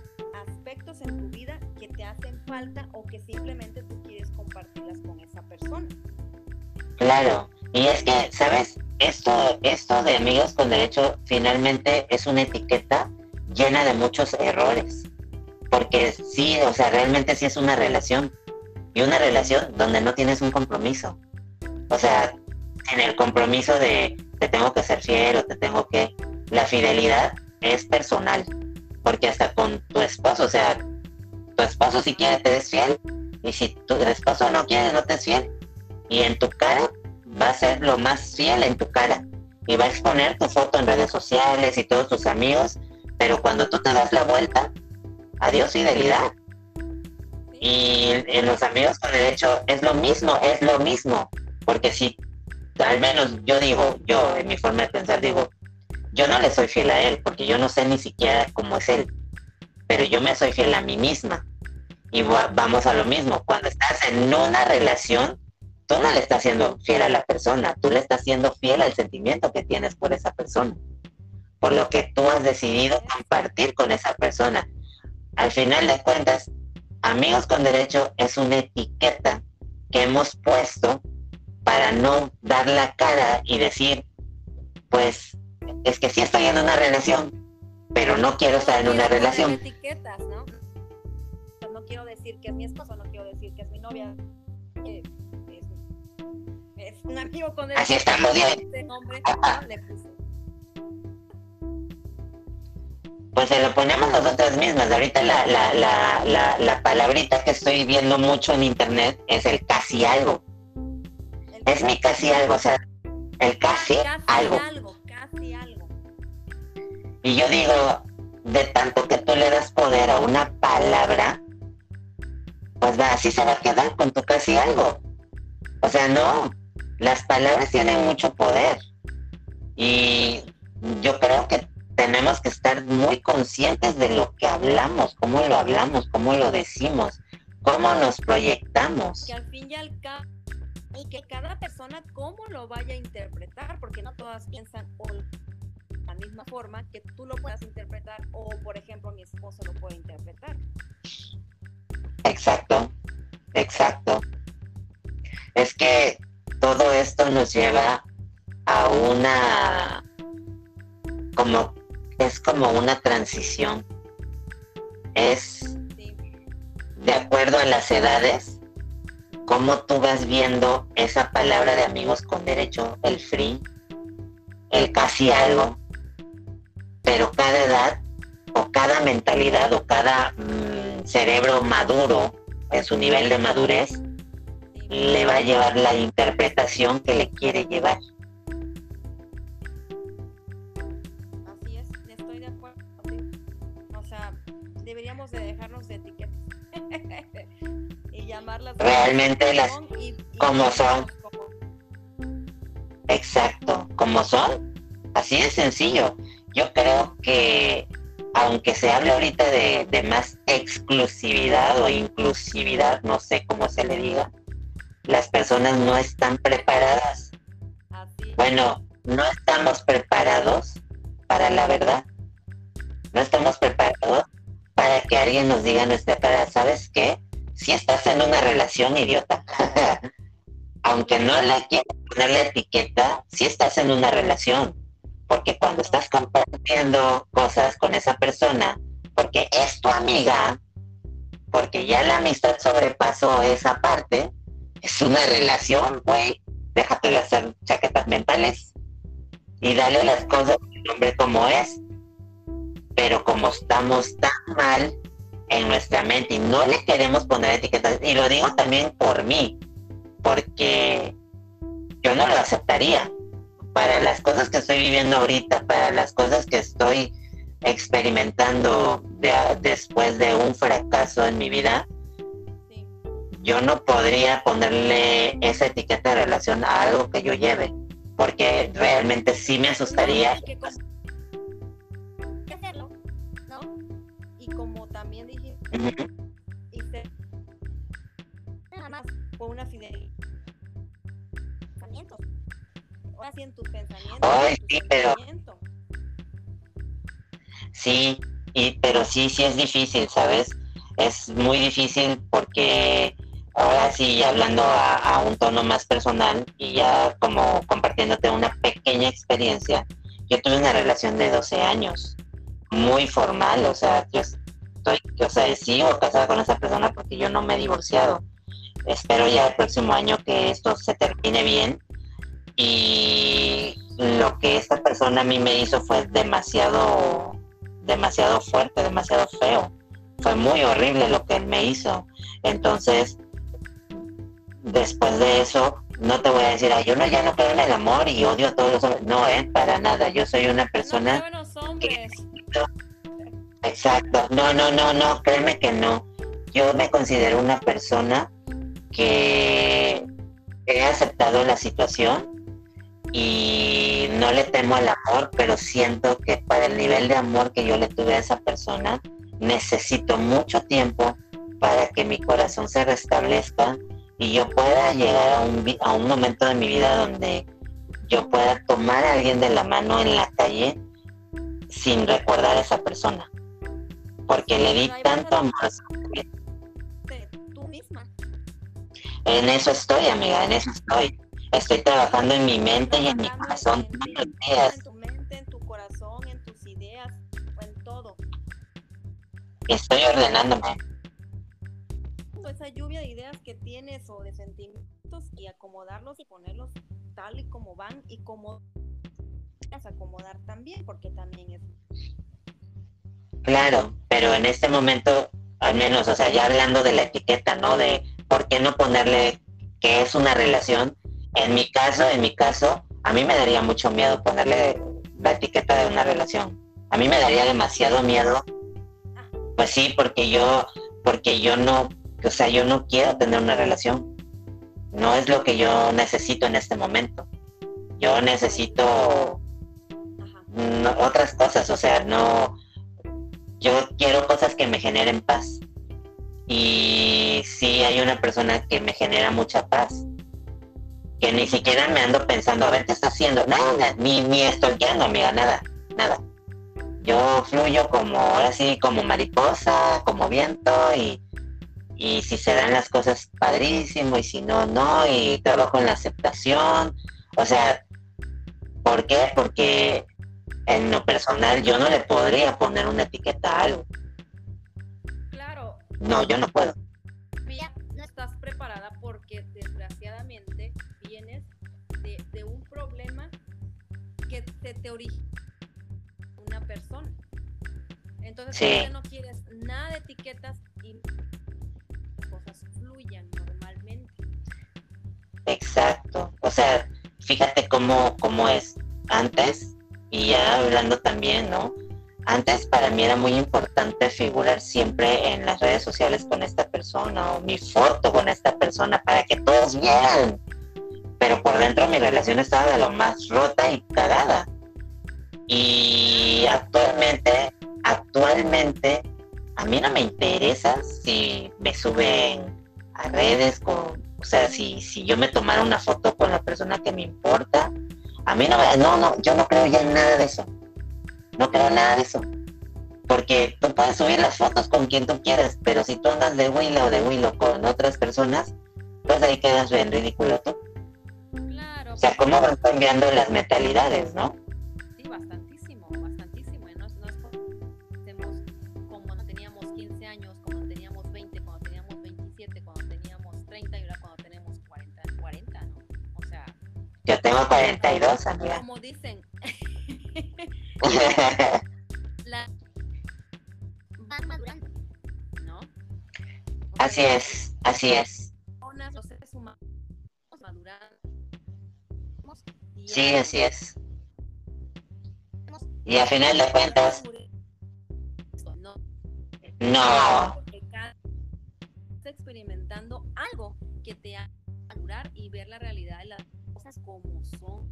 aspectos en tu vida que te hacen falta o que simplemente tú quieres compartirlas con esa persona. Claro, y es que, ¿sabes? Esto, esto de amigos con derecho finalmente es una etiqueta llena de muchos errores. Porque sí, o sea, realmente sí es una relación, y una relación donde no tienes un compromiso. O sea, en el compromiso de te tengo que ser fiel o te tengo que... La fidelidad es personal, porque hasta con tu esposo, o sea, tu esposo si quiere te es fiel, y si tu esposo no quiere no te es fiel, y en tu cara va a ser lo más fiel en tu cara, y va a exponer tu foto en redes sociales y todos tus amigos, pero cuando tú te das la vuelta, adiós fidelidad, y en los amigos con derecho es lo mismo, es lo mismo. Porque si, al menos yo digo, yo en mi forma de pensar digo, yo no le soy fiel a él, porque yo no sé ni siquiera cómo es él. Pero yo me soy fiel a mí misma. Y vamos a lo mismo, cuando estás en una relación, tú no le estás siendo fiel a la persona, tú le estás siendo fiel al sentimiento que tienes por esa persona, por lo que tú has decidido compartir con esa persona. Al final de cuentas, Amigos con Derecho es una etiqueta que hemos puesto para no dar la cara y decir, pues es que sí estoy en una relación, pero no quiero estar en una relación. Etiquetas, ¿no? No quiero decir que es mi esposo, no quiero decir que es mi novia. Es, un amigo con derecho. Así estamos bien. Este nombre, le puse pues se lo ponemos nosotras mismas. Ahorita la, la, la, la, palabrita que estoy viendo mucho en internet es el casi algo. es mi casi algo, o sea, el casi, algo. Casi algo. Y yo digo, de tanto que tú le das poder a una palabra, pues va, así se va a quedar con tu casi algo. O sea, no, las palabras tienen mucho poder. Y yo creo que tenemos que estar muy conscientes de lo que hablamos, cómo lo hablamos, cómo lo decimos, cómo nos proyectamos. Que al fin y al cabo, y que cada persona cómo lo vaya a interpretar, porque no todas piensan de la misma forma que tú lo puedas interpretar o, por ejemplo, mi esposo lo puede interpretar. Exacto, exacto. Es que todo esto nos lleva a una como es como una transición. Es de acuerdo a las edades, cómo tú vas viendo esa palabra de amigos con derecho, el free, el casi algo, pero cada edad o cada mentalidad o cada mm, cerebro maduro en su nivel de madurez le va a llevar la interpretación que le quiere llevar. Realmente las como son. Exacto, como son. Así de sencillo. yo creo que aunque se hable ahorita de, de más exclusividad o inclusividad, no sé cómo se le diga, las personas no están preparadas. Bueno, no estamos preparados para la verdad. No estamos preparados para que alguien nos diga nuestra cara, ¿sabes qué? Si estás en una relación idiota, aunque no le quieras poner la etiqueta, si estás en una relación, porque cuando estás compartiendo cosas con esa persona, porque es tu amiga, porque ya la amistad sobrepasó esa parte, es una relación, güey. Déjate de hacer chaquetas mentales y dale las cosas el nombre como es. Pero como estamos tan mal en nuestra mente y no le queremos poner etiquetas, y lo digo también por mí, porque yo no lo aceptaría. Para las cosas que estoy viviendo ahorita, para las cosas que estoy experimentando después de un fracaso en mi vida, yo no podría ponerle esa etiqueta de relación a algo que yo lleve, porque realmente sí me asustaría. Y como también dije, nada más por una fidelidad. Pensamientos. Ahora sí en tus pensamientos. Ay, sí, pero... Sí, y, pero sí, sí es difícil, ¿sabes? Es muy difícil porque ahora sí, hablando a, un tono más personal y ya como compartiéndote una pequeña experiencia, yo tuve una relación de 12 años, muy formal, o sea, yo estoy, o sea, sigo casada con esa persona porque yo no me he divorciado. Espero ya el próximo año que esto se termine bien y lo que esta persona a mí me hizo fue demasiado, demasiado fuerte, demasiado feo. Fue muy horrible lo que él me hizo. Entonces, después de eso, no te voy a decir, yo no, ya no creo en el amor y odio a todos los hombres. No, eh, para nada. Yo soy una persona. Exacto. No, no, no, no, créeme que no. Yo me considero una persona que he aceptado la situación y no le temo al amor, pero siento que para el nivel de amor que yo le tuve a esa persona, necesito mucho tiempo para que mi corazón se restablezca y yo pueda llegar a un, a un momento de mi vida donde yo pueda tomar a alguien de la mano en la calle sin recordar a esa persona. Porque le di tanto amor. Tú misma. En eso estoy, amiga, en eso estoy. Estoy trabajando en mi mente y en mi corazón todos los días. En tu mente, en tu corazón, en tus ideas, en todo. Estoy ordenándome esa lluvia de ideas que tienes o de sentimientos y acomodarlos y ponerlos tal y como van y como acomodar también, porque también es... Claro, pero en este momento, al menos, o sea, ya hablando de la etiqueta, ¿no? De por qué no ponerle que es una relación. En mi caso, en mi caso, a mí me daría mucho miedo ponerle la etiqueta de una relación. A mí me daría demasiado miedo. Pues sí, porque yo, porque yo no o sea, yo no quiero tener una relación. No es lo que yo necesito en este momento. Yo necesito otras cosas, o sea, no... Yo quiero cosas que me generen paz. Y sí hay una persona que me genera mucha paz. Que ni siquiera me ando pensando, a ver, ¿qué está haciendo? Nada, ni, ni estoqueando, amiga, nada, nada. Yo fluyo como, ahora sí, como mariposa, como viento y y si se dan las cosas padrísimo y si no, no, y trabajo en la aceptación. O sea, ¿por qué? Porque en lo personal yo no le podría poner una etiqueta a algo. Claro. No, yo no puedo. Mira, no estás preparada porque desgraciadamente vienes de, un problema que te, te origina una persona. Entonces, si no quieres nada de etiquetas y normalmente. Exacto. O sea, fíjate cómo, cómo es. Antes, y ya hablando también, ¿no? Antes para mí era muy importante figurar siempre en las redes sociales con esta persona o mi foto con esta persona para que todos vieran. Pero por dentro mi relación estaba de lo más rota y cagada. Y actualmente, actualmente, a mí no me interesa si me suben a redes con, o sea, si, si yo me tomara una foto con la persona que me importa, a mí no, no, no, yo no creo ya en nada de eso. No creo en nada de eso. Porque tú puedes subir las fotos con quien tú quieras, pero si tú andas de Willow o de Willow con otras personas, pues ahí quedas bien ridículo tú. Claro. O sea, cómo van cambiando las mentalidades, ¿no? Sí, bastantísimo, Yo tengo 42, amiga. Como dicen, la... van madurando, ¿no? O Así sea, es, así es. los seres humanos madurando. y Sí, así es. Y al final de cuentas, no, no. porque cada estás experimentando algo que te haga madurar y ver la realidad de las como son.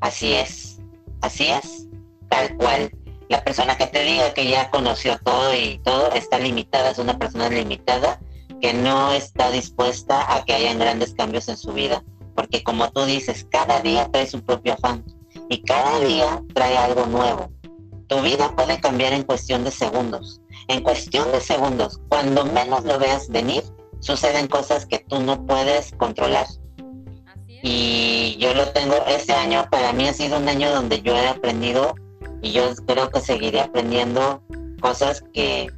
Así es, así es, tal cual. La persona que te diga que ya conoció todo y todo está limitada, es una persona limitada que no está dispuesta a que hayan grandes cambios en su vida. Porque como tú dices, cada día trae su propio afán y cada día trae algo nuevo. Tu vida puede cambiar en cuestión de segundos. En cuestión de segundos, cuando menos lo veas venir, suceden cosas que tú no puedes controlar. Y yo lo tengo, este año para mí ha sido un año donde yo he aprendido y yo creo que seguiré aprendiendo cosas que,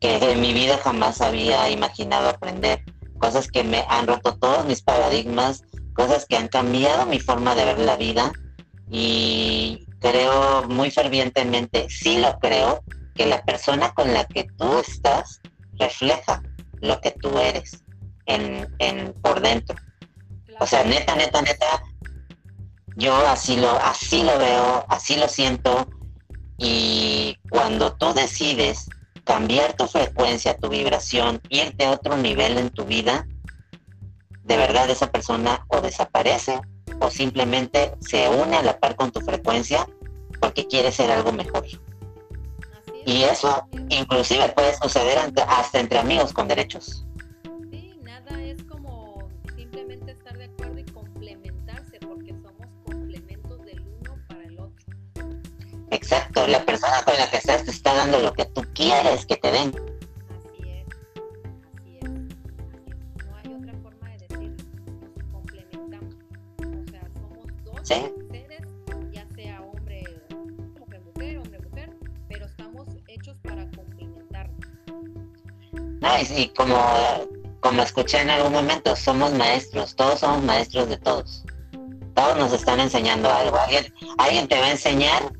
que en mi vida jamás había imaginado aprender, cosas que me han roto todos mis paradigmas, cosas que han cambiado mi forma de ver la vida y creo muy fervientemente, sí lo creo, que la persona con la que tú estás refleja lo que tú eres en, en por dentro. O sea, neta, neta, neta, yo así lo, así lo veo, así lo siento. Y cuando tú decides cambiar tu frecuencia, tu vibración, irte a otro nivel en tu vida, de verdad esa persona o desaparece o simplemente se une a la par con tu frecuencia porque quiere ser algo mejor. Es. Y eso inclusive puede suceder hasta entre amigos con derechos. Exacto, la persona con la que estás te está dando lo que tú quieres que te den. Así es, así es, así es. No hay otra forma de decirlo. Nos complementamos. O sea, somos dos Sí. seres, ya sea hombre, mujer, mujer, hombre, mujer, pero estamos hechos para complementarnos. No, y, y como, como escuché en algún momento, somos maestros, todos somos maestros de todos. Todos nos están enseñando algo. Alguien, alguien te va a enseñar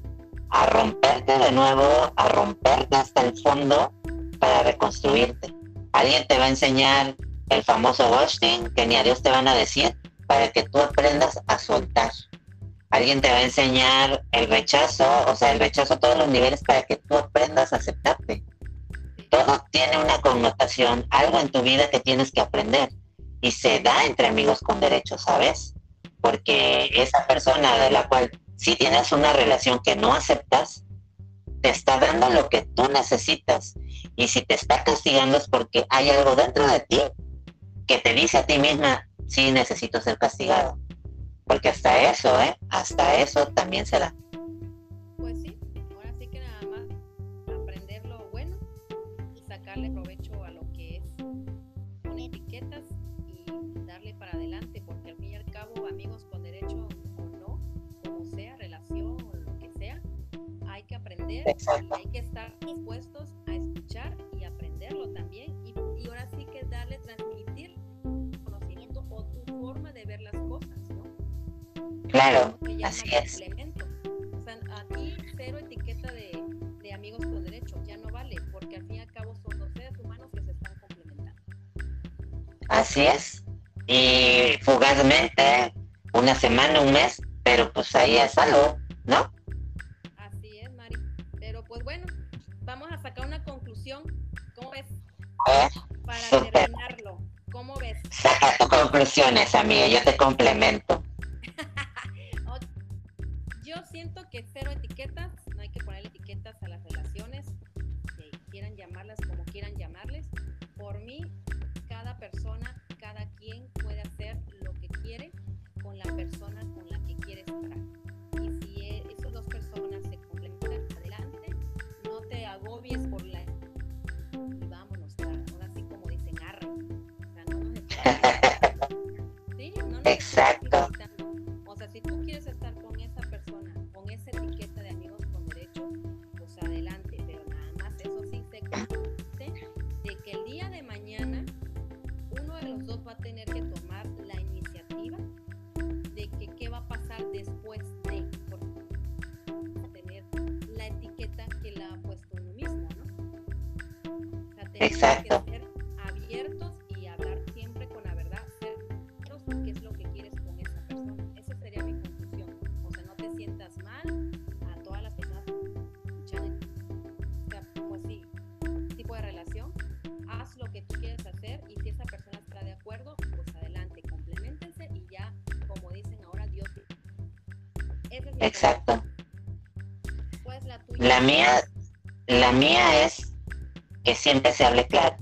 a romperte de nuevo, a romperte hasta el fondo para reconstruirte. Alguien te va a enseñar el famoso ghosting que ni a Dios te van a decir para que tú aprendas a soltar. Alguien te va a enseñar el rechazo, o sea, el rechazo a todos los niveles para que tú aprendas a aceptarte todo tiene una connotación, algo en tu vida que tienes que aprender. Y se da entre amigos con derechos, ¿sabes? Porque esa persona de la cual si tienes una relación que no aceptas, te está dando lo que tú necesitas. Y si te está castigando es porque hay algo dentro de ti que te dice a ti misma, sí necesito ser castigado. Porque hasta eso, ¿eh? Hasta eso también se da. Aprender Exacto. hay que estar dispuestos a escuchar y aprenderlo también. Y, y ahora sí que darle, transmitir conocimiento o tu forma de ver las cosas, ¿no? Claro, así es. O sea, aquí cero etiqueta de, de amigos con derecho, ya no vale, porque al fin y al cabo son dos seres humanos que se están complementando. Así es. Y fugazmente, una semana, un mes, pero pues ahí es algo, ¿no? Para terminarlo, ¿cómo ves? Saca tus conclusiones, amiga, yo te complemento. yo siento que cero etiquetas, no hay que poner etiquetas a las relaciones, quieran llamarlas como quieran llamarles. Por mí, cada persona, cada quien puede hacer lo que quiere con la persona con la que quiere estar. Y si e, esas dos personas se complementan, adelante, no te agobies por la Sí, no nos Exacto. O sea, si tú quieres estar con esa persona, con esa etiqueta de amigos con derecho, pues adelante, pero nada más eso sí sé consciente de que el día de mañana uno de los dos va a tener que tomar la iniciativa de que qué va a pasar después de tener la etiqueta que la ha puesto uno mismo, ¿no? O sea, Exacto. La mía es que siempre se hable claro,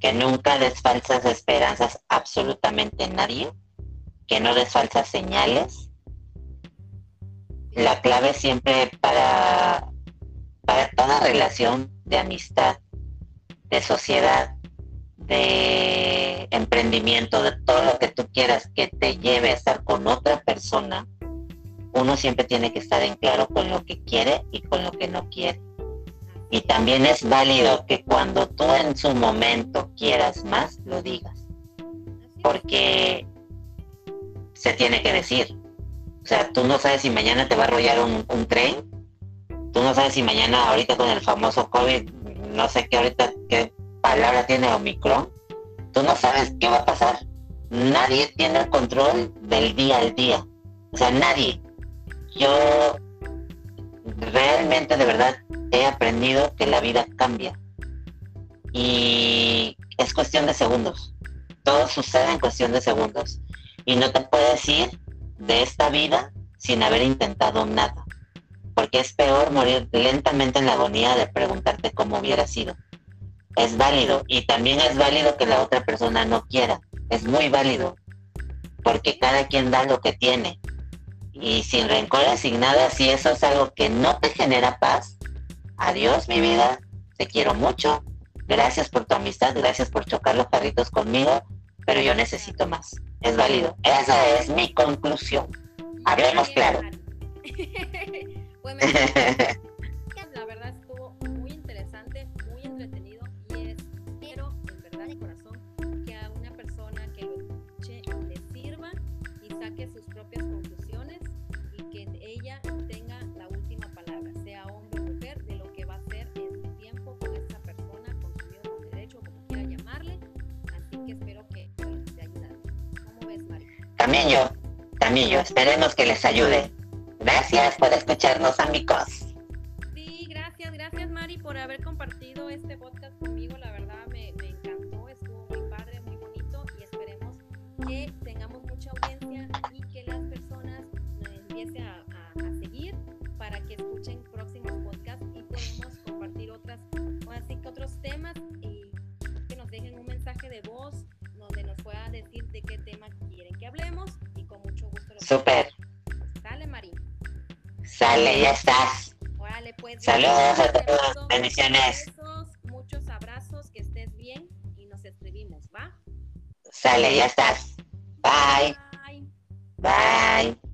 que nunca des falsas esperanzas a absolutamente nadie, que no des falsas señales. La clave siempre para, para toda relación de amistad, de sociedad, de emprendimiento, de todo lo que tú quieras que te lleve a estar con otra persona, uno siempre tiene que estar en claro con lo que quiere y con lo que no quiere. Y también es válido que cuando tú en su momento quieras más, lo digas, porque se tiene que decir. O sea, tú no sabes si mañana te va a arrollar un, un tren, tú no sabes si mañana ahorita con el famoso COVID, no sé qué ahorita, qué palabra tiene Omicron, tú no sabes qué va a pasar. Nadie tiene el control del día al día. O sea, nadie. Yo realmente de verdad he aprendido que la vida cambia. Y es cuestión de segundos. Todo sucede en cuestión de segundos. Y no te puedes ir de esta vida sin haber intentado nada. Porque es peor morir lentamente en la agonía de preguntarte cómo hubiera sido. Es válido. Y también es válido que la otra persona no quiera. Es muy válido. Porque cada quien da lo que tiene. Y sin rencores, sin nada, si eso es algo que no te genera paz, adiós mi vida, te quiero mucho, gracias por tu amistad, gracias por chocar los carritos conmigo, pero yo necesito más. Es válido. Esa es mi conclusión. Hablemos claro. También yo, esperemos que les ayude. Gracias por escucharnos, amigos. Sí, gracias, gracias Mari por haber compartido este podcast conmigo. La verdad me, me encantó, estuvo muy padre, muy bonito y esperemos que tengamos mucha audiencia y que las personas nos empiecen a, a- a seguir para que escuchen próximos podcasts y podemos compartir otras, así que otros temas y que nos dejen un mensaje de voz donde nos puedan decir de qué tema hablemos y con mucho gusto. Lo Súper. Sale, Mari. Sale, ya estás. Pues, Saludos a todos. Bendiciones. Muchos abrazos, que estés bien y nos escribimos, ¿va? Sale, ya estás. Bye. Bye. Bye.